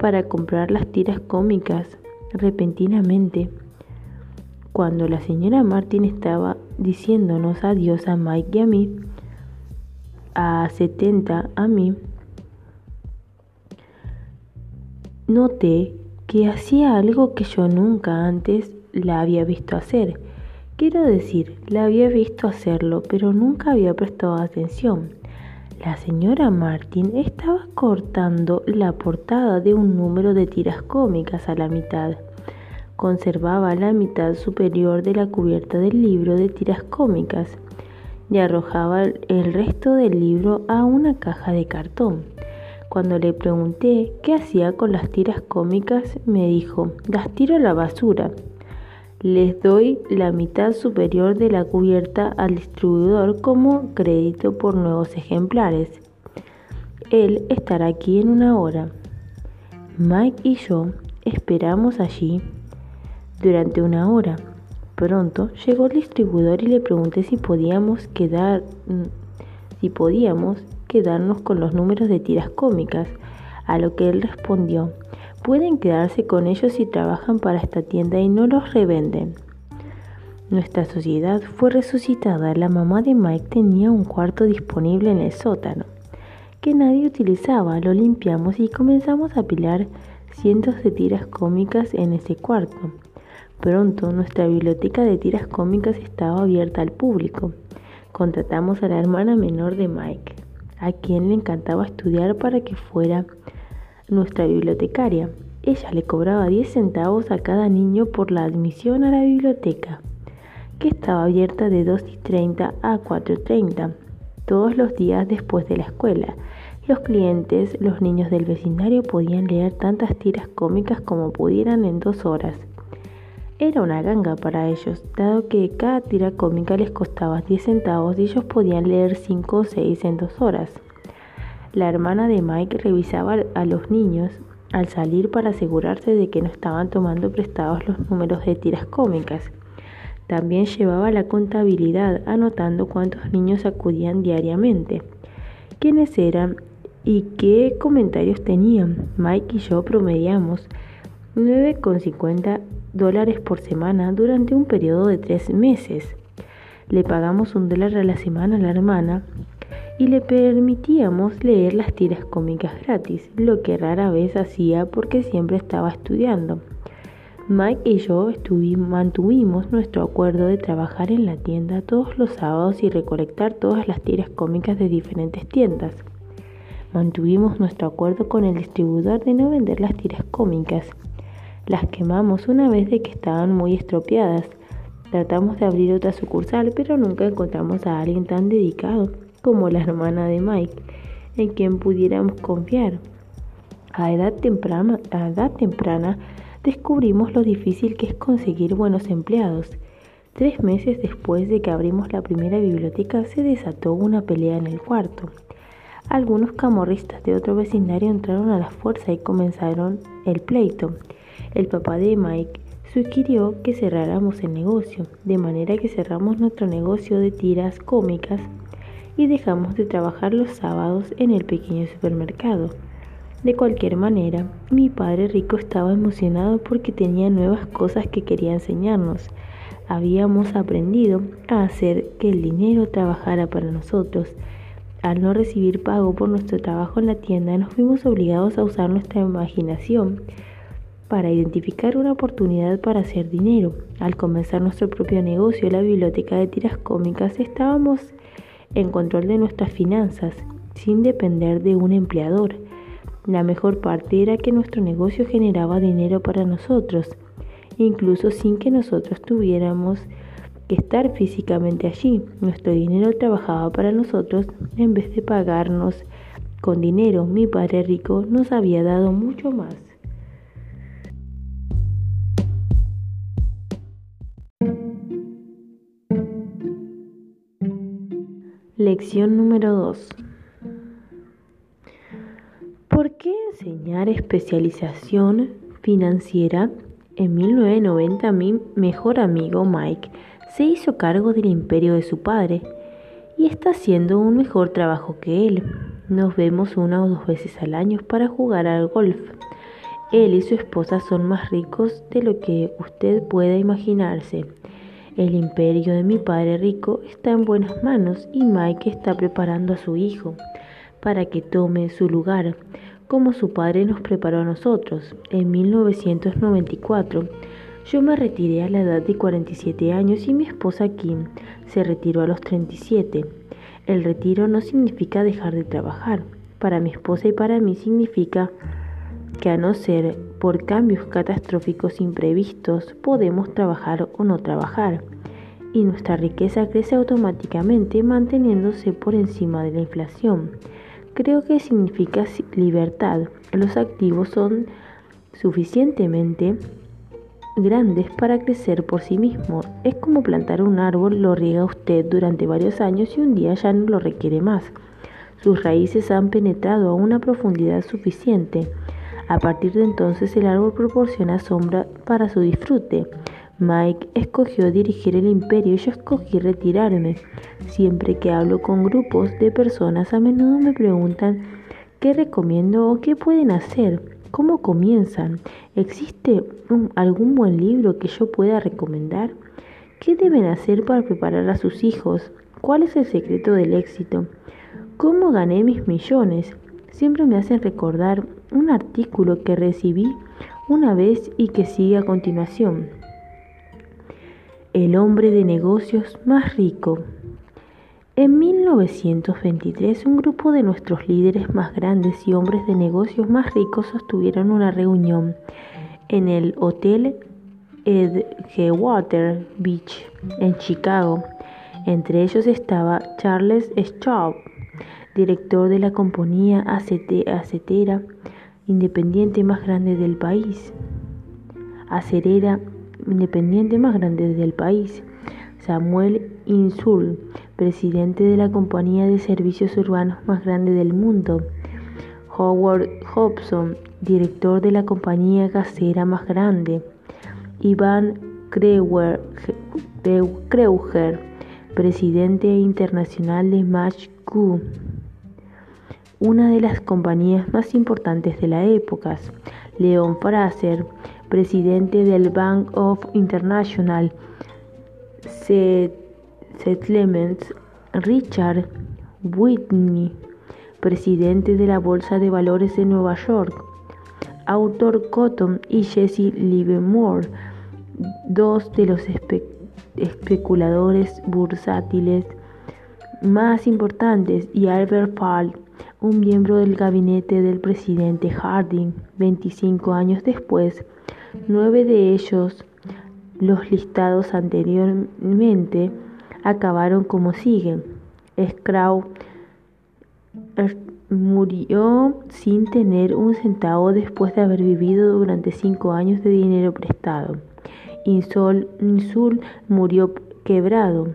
para comprar las tiras cómicas repentinamente. Cuando la señora Martin estaba diciéndonos adiós a Mike y a mí, a 70 a mí, noté que hacía algo que yo nunca antes la había visto hacer. Quiero decir, la había visto hacerlo, pero nunca había prestado atención. La señora Martin estaba cortando la portada de un número de tiras cómicas a la mitad. Conservaba la mitad superior de la cubierta del libro de tiras cómicas y arrojaba el resto del libro a una caja de cartón. Cuando le pregunté qué hacía con las tiras cómicas, me dijo, las tiro a la basura. Les doy la mitad superior de la cubierta al distribuidor como crédito por nuevos ejemplares. Él estará aquí en una hora. Mike y yo esperamos allí durante una hora. Pronto llegó el distribuidor y le pregunté si podíamos quedar si podíamos quedarnos con los números de tiras cómicas, a lo que él respondió pueden quedarse con ellos si trabajan para esta tienda y no los revenden. Nuestra sociedad fue resucitada. La mamá de Mike tenía un cuarto disponible en el sótano que nadie utilizaba. Lo limpiamos y comenzamos a apilar cientos de tiras cómicas en ese cuarto. Pronto nuestra biblioteca de tiras cómicas estaba abierta al público. Contratamos a la hermana menor de Mike, a quien le encantaba estudiar para que fuera nuestra bibliotecaria. Ella le cobraba 10 centavos a cada niño por la admisión a la biblioteca, que estaba abierta de 2 y 30 a 4.30 todos los días después de la escuela. Los clientes, los niños del vecindario podían leer tantas tiras cómicas como pudieran en dos horas. Era una ganga para ellos, dado que cada tira cómica les costaba 10 centavos y ellos podían leer 5 o 6 en dos horas. La hermana de Mike revisaba a los niños al salir para asegurarse de que no estaban tomando prestados los números de tiras cómicas. También llevaba la contabilidad, anotando cuántos niños acudían diariamente, quiénes eran y qué comentarios tenían. Mike y yo promediamos 9,50 dólares por semana durante un periodo de tres meses. Le pagamos un dólar a la semana a la hermana y le permitíamos leer las tiras cómicas gratis, lo que rara vez hacía porque siempre estaba estudiando. Mike y yo mantuvimos nuestro acuerdo de trabajar en la tienda todos los sábados y recolectar todas las tiras cómicas de diferentes tiendas. Mantuvimos nuestro acuerdo con el distribuidor de no vender las tiras cómicas. Las quemamos una vez de que estaban muy estropeadas. Tratamos de abrir otra sucursal, pero nunca encontramos a alguien tan dedicado como la hermana de Mike, en quien pudiéramos confiar. A edad temprana, descubrimos lo difícil que es conseguir buenos empleados. Tres meses después de que abrimos la primera biblioteca se desató una pelea en el cuarto. Algunos camorristas de otro vecindario entraron a la fuerza y comenzaron el pleito. El papá de Mike sugirió que cerráramos el negocio, de manera que cerramos nuestro negocio de tiras cómicas y dejamos de trabajar los sábados en el pequeño supermercado. De cualquier manera, mi padre rico estaba emocionado porque tenía nuevas cosas que quería enseñarnos. Habíamos aprendido a hacer que el dinero trabajara para nosotros. Al no recibir pago por nuestro trabajo en la tienda, nos fuimos obligados a usar nuestra imaginación para identificar una oportunidad para hacer dinero. Al comenzar nuestro propio negocio, la biblioteca de tiras cómicas, estábamos en control de nuestras finanzas, sin depender de un empleador. La mejor parte era que nuestro negocio generaba dinero para nosotros, incluso sin que nosotros tuviéramos que estar físicamente allí. Nuestro dinero trabajaba para nosotros en vez de pagarnos con dinero. Mi padre rico nos había dado mucho más. Lección número 2. ¿Por qué enseñar especialización financiera? En 1990 mi mejor amigo Mike se hizo cargo del imperio de su padre y está haciendo un mejor trabajo que él. Nos vemos una o dos veces al año para jugar al golf. Él y su esposa son más ricos de lo que usted pueda imaginarse. El imperio de mi padre rico está en buenas manos y Mike está preparando a su hijo para que tome su lugar, como su padre nos preparó a nosotros. En 1994 yo me retiré a la edad de 47 años y mi esposa Kim se retiró a los 37. El retiro no significa dejar de trabajar. Para mi esposa y para mí significa que a no ser por cambios catastróficos imprevistos, podemos trabajar o no trabajar, y nuestra riqueza crece automáticamente manteniéndose por encima de la inflación. Creo que significa libertad. Los activos son suficientemente grandes para crecer por sí mismos. Es como plantar un árbol, lo riega usted durante varios años y un día ya no lo requiere más. Sus raíces han penetrado a una profundidad suficiente a partir de entonces el árbol proporciona sombra para su disfrute. Mike escogió dirigir el imperio y yo escogí retirarme. Siempre que hablo con grupos de personas a menudo me preguntan qué recomiendo o qué pueden hacer, cómo comienzan, ¿existe algún buen libro que yo pueda recomendar? ¿Qué deben hacer para preparar a sus hijos? ¿Cuál es el secreto del éxito? ¿Cómo gané mis millones? Siempre me hacen recordar un artículo que recibí una vez y que sigue a continuación. El hombre de negocios más rico. En 1923, un grupo de nuestros líderes más grandes y hombres de negocios más ricos sostuvieron una reunión en el Hotel Edgewater Beach en Chicago. Entre ellos estaba Charles Schwab, director de la compañía acetera independiente más grande del país. Acerera independiente más grande del país. Samuel Insul, presidente de la compañía de servicios urbanos más grande del mundo. Howard Hobson, director de la compañía gasera más grande. Iván Kreuger, presidente internacional de Match una de las compañías más importantes de la época. Leon Fraser, presidente del Bank of International Settlements, Richard Whitney, presidente de la Bolsa de Valores de Nueva York, Autor Cotton y Jesse Livermore, dos de los especuladores bursátiles más importantes, y Albert Fall, un miembro del gabinete del presidente Harding. 25 años después, nueve de ellos, los listados anteriormente, acabaron como siguen. Scrau murió sin tener un centavo después de haber vivido durante cinco años de dinero prestado. Insol, Insul murió quebrado,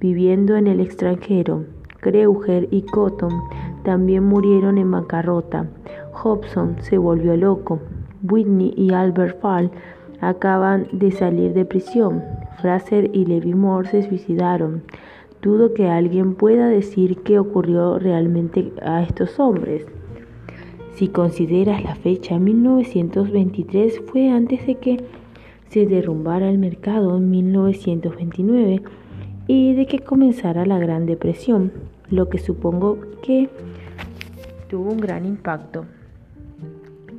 viviendo en el extranjero. Kreuger y Cotton también murieron en bancarrota. Hobson se volvió loco. Whitney y Albert Fall acaban de salir de prisión. Fraser y Levi Moore se suicidaron. Dudo que alguien pueda decir qué ocurrió realmente a estos hombres. Si consideras la fecha 1923 fue antes de que se derrumbara el mercado en 1929 y de que comenzara la Gran Depresión, lo que supongo que tuvo un gran impacto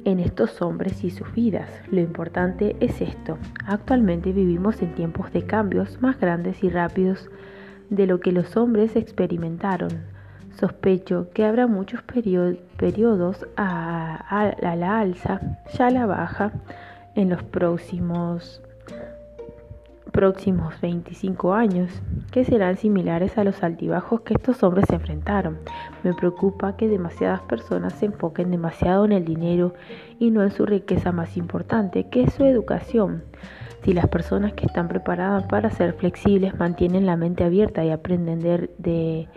en estos hombres y sus vidas. Lo importante es esto. Actualmente vivimos en tiempos de cambios más grandes y rápidos de lo que los hombres experimentaron. Sospecho que habrá muchos periodos a, la alza, ya a la baja, en los próximos próximos 25 años, que serán similares a los altibajos que estos hombres se enfrentaron. Me preocupa que demasiadas personas se enfoquen demasiado en el dinero y no en su riqueza más importante, que es su educación. Si las personas que están preparadas para ser flexibles mantienen la mente abierta y aprenden de,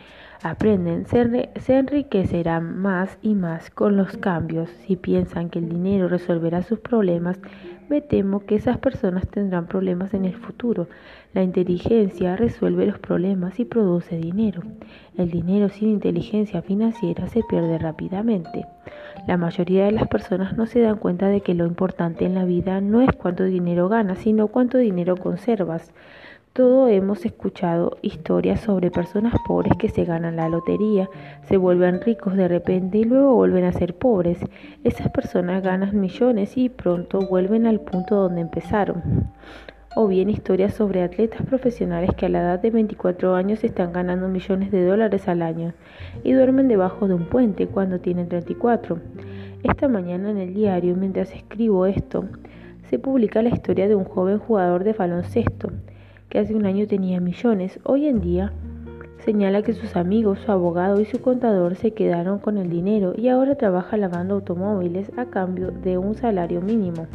aprenden, se, se, enriquecerán más y más con los cambios. Si piensan que el dinero resolverá sus problemas, me temo que esas personas tendrán problemas en el futuro. La inteligencia resuelve los problemas y produce dinero. El dinero sin inteligencia financiera se pierde rápidamente. La mayoría de las personas no se dan cuenta de que lo importante en la vida no es cuánto dinero ganas, sino cuánto dinero conservas. Todos hemos escuchado historias sobre personas pobres que se ganan la lotería, se vuelven ricos de repente y luego vuelven a ser pobres. Esas personas ganan millones y pronto vuelven al punto donde empezaron. O bien historias sobre atletas profesionales que a la edad de 24 años están ganando millones de dólares al año y duermen debajo de un puente cuando tienen 34. Esta mañana en el diario, mientras escribo esto, se publica la historia de un joven jugador de baloncesto que hace un año tenía millones, hoy en día señala que sus amigos, su abogado y su contador se quedaron con el dinero y ahora trabaja lavando automóviles a cambio de un salario mínimo.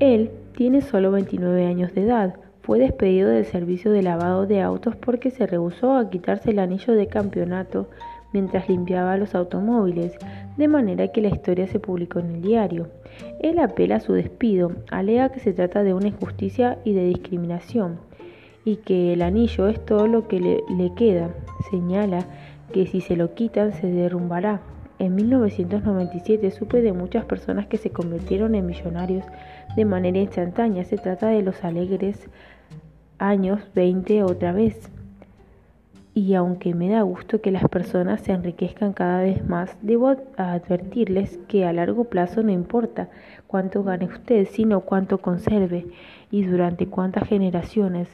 Él tiene solo 29 años de edad. Fue despedido del servicio de lavado de autos porque se rehusó a quitarse el anillo de campeonato mientras limpiaba los automóviles, de manera que la historia se publicó en el diario. Él apela a su despido, alega que se trata de una injusticia y de discriminación, y que el anillo es todo lo que le, queda. Señala que si se lo quitan se derrumbará. En 1997 supe de muchas personas que se convirtieron en millonarios de manera instantánea. Se trata de los alegres años 20 otra vez y aunque me da gusto que las personas se enriquezcan cada vez más, debo advertirles que a largo plazo no importa cuánto gane usted, sino cuánto conserve y durante cuántas generaciones,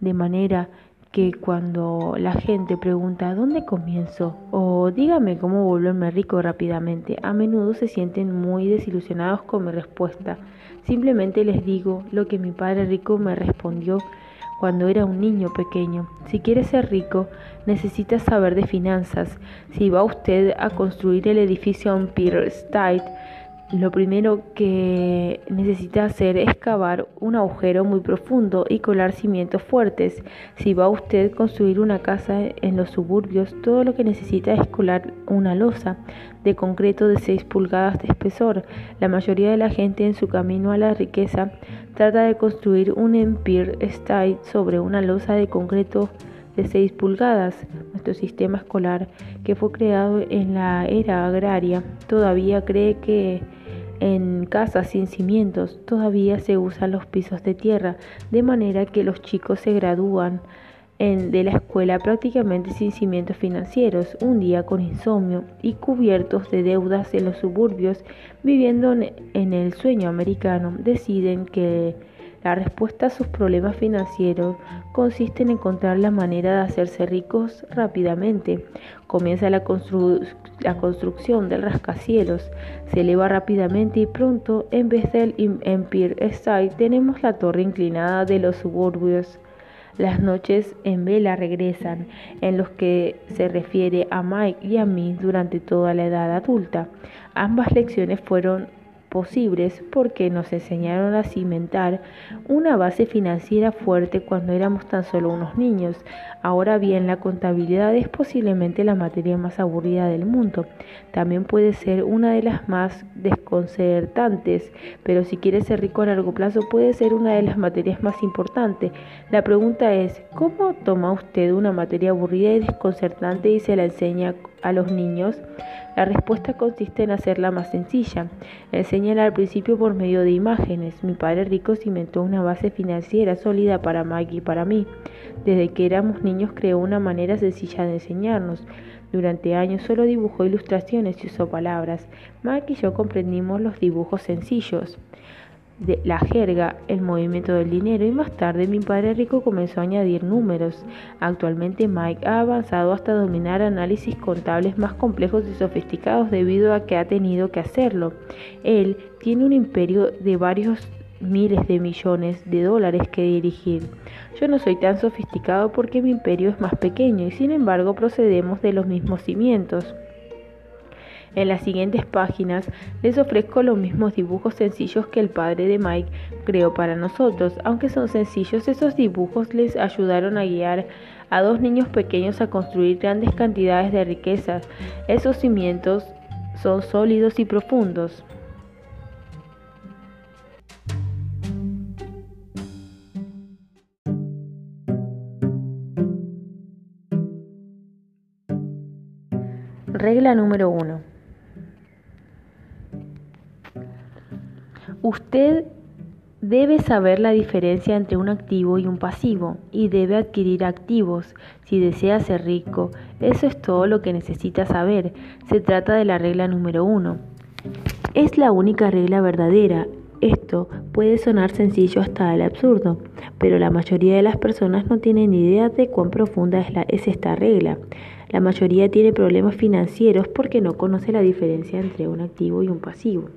de manera que cuando la gente pregunta ¿dónde comienzo? o dígame cómo volverme rico rápidamente, a menudo se sienten muy desilusionados con mi respuesta. Simplemente les digo lo que mi padre rico me respondió cuando era un niño pequeño. Si quiere ser rico, necesita saber de finanzas. Si va usted a construir el edificio Empire State, lo primero que necesita hacer es cavar un agujero muy profundo y colar cimientos fuertes. Si va usted a construir una casa en los suburbios, todo lo que necesita es colar una losa de concreto de 6 pulgadas de espesor. La mayoría de la gente en su camino a la riqueza trata de construir un Empire State sobre una losa de concreto de 6 pulgadas. Nuestro sistema escolar, que fue creado en la era agraria, todavía cree que en casas sin cimientos todavía se usan los pisos de tierra, de manera que los chicos se gradúan en, de la escuela prácticamente sin cimientos financieros, un día con insomnio y cubiertos de deudas en los suburbios, viviendo en el sueño americano, deciden que la respuesta a sus problemas financieros consiste en encontrar la manera de hacerse ricos rápidamente. Comienza la, construcción del rascacielos, se eleva rápidamente y pronto, en vez del Empire State, tenemos la torre inclinada de los suburbios. Las noches en vela regresan, en los que se refiere a Mike y a mí durante toda la edad adulta. Ambas lecciones fueron posibles porque nos enseñaron a cimentar una base financiera fuerte cuando éramos tan solo unos niños. Ahora bien, la contabilidad es posiblemente la materia más aburrida del mundo. También puede ser una de las más desconcertantes, pero si quiere ser rico a largo plazo puede ser una de las materias más importantes. La pregunta es, ¿cómo toma usted una materia aburrida y desconcertante y se la enseña a los niños? La respuesta consiste en hacerla más sencilla. Enseñala al principio por medio de imágenes. Mi padre rico cimentó una base financiera sólida para Mike y para mí. Desde que éramos niños creó una manera sencilla de enseñarnos. Durante años solo dibujó ilustraciones y usó palabras. Mike y yo comprendimos los dibujos sencillos de la jerga, el movimiento del dinero y más tarde mi padre rico comenzó a añadir números. Actualmente Mike ha avanzado hasta dominar análisis contables más complejos y sofisticados debido a que ha tenido que hacerlo. Él tiene un imperio de varios miles de millones de dólares que dirigir. Yo no soy tan sofisticado porque mi imperio es más pequeño y sin embargo procedemos de los mismos cimientos. En las siguientes páginas les ofrezco los mismos dibujos sencillos que el padre de Mike creó para nosotros. Aunque son sencillos, esos dibujos les ayudaron a guiar a dos niños pequeños a construir grandes cantidades de riquezas. Esos cimientos son sólidos y profundos. Regla número 1. Usted Debe saber la diferencia entre un activo y un pasivo y debe adquirir activos si desea ser rico. Eso es todo lo que necesita saber. Se trata de la regla número uno. Es la única regla verdadera. Esto puede sonar sencillo hasta el absurdo, pero la mayoría de las personas no tienen idea de cuán profunda es, es esta regla. La mayoría tiene problemas financieros porque no conoce la diferencia entre un activo y un pasivo.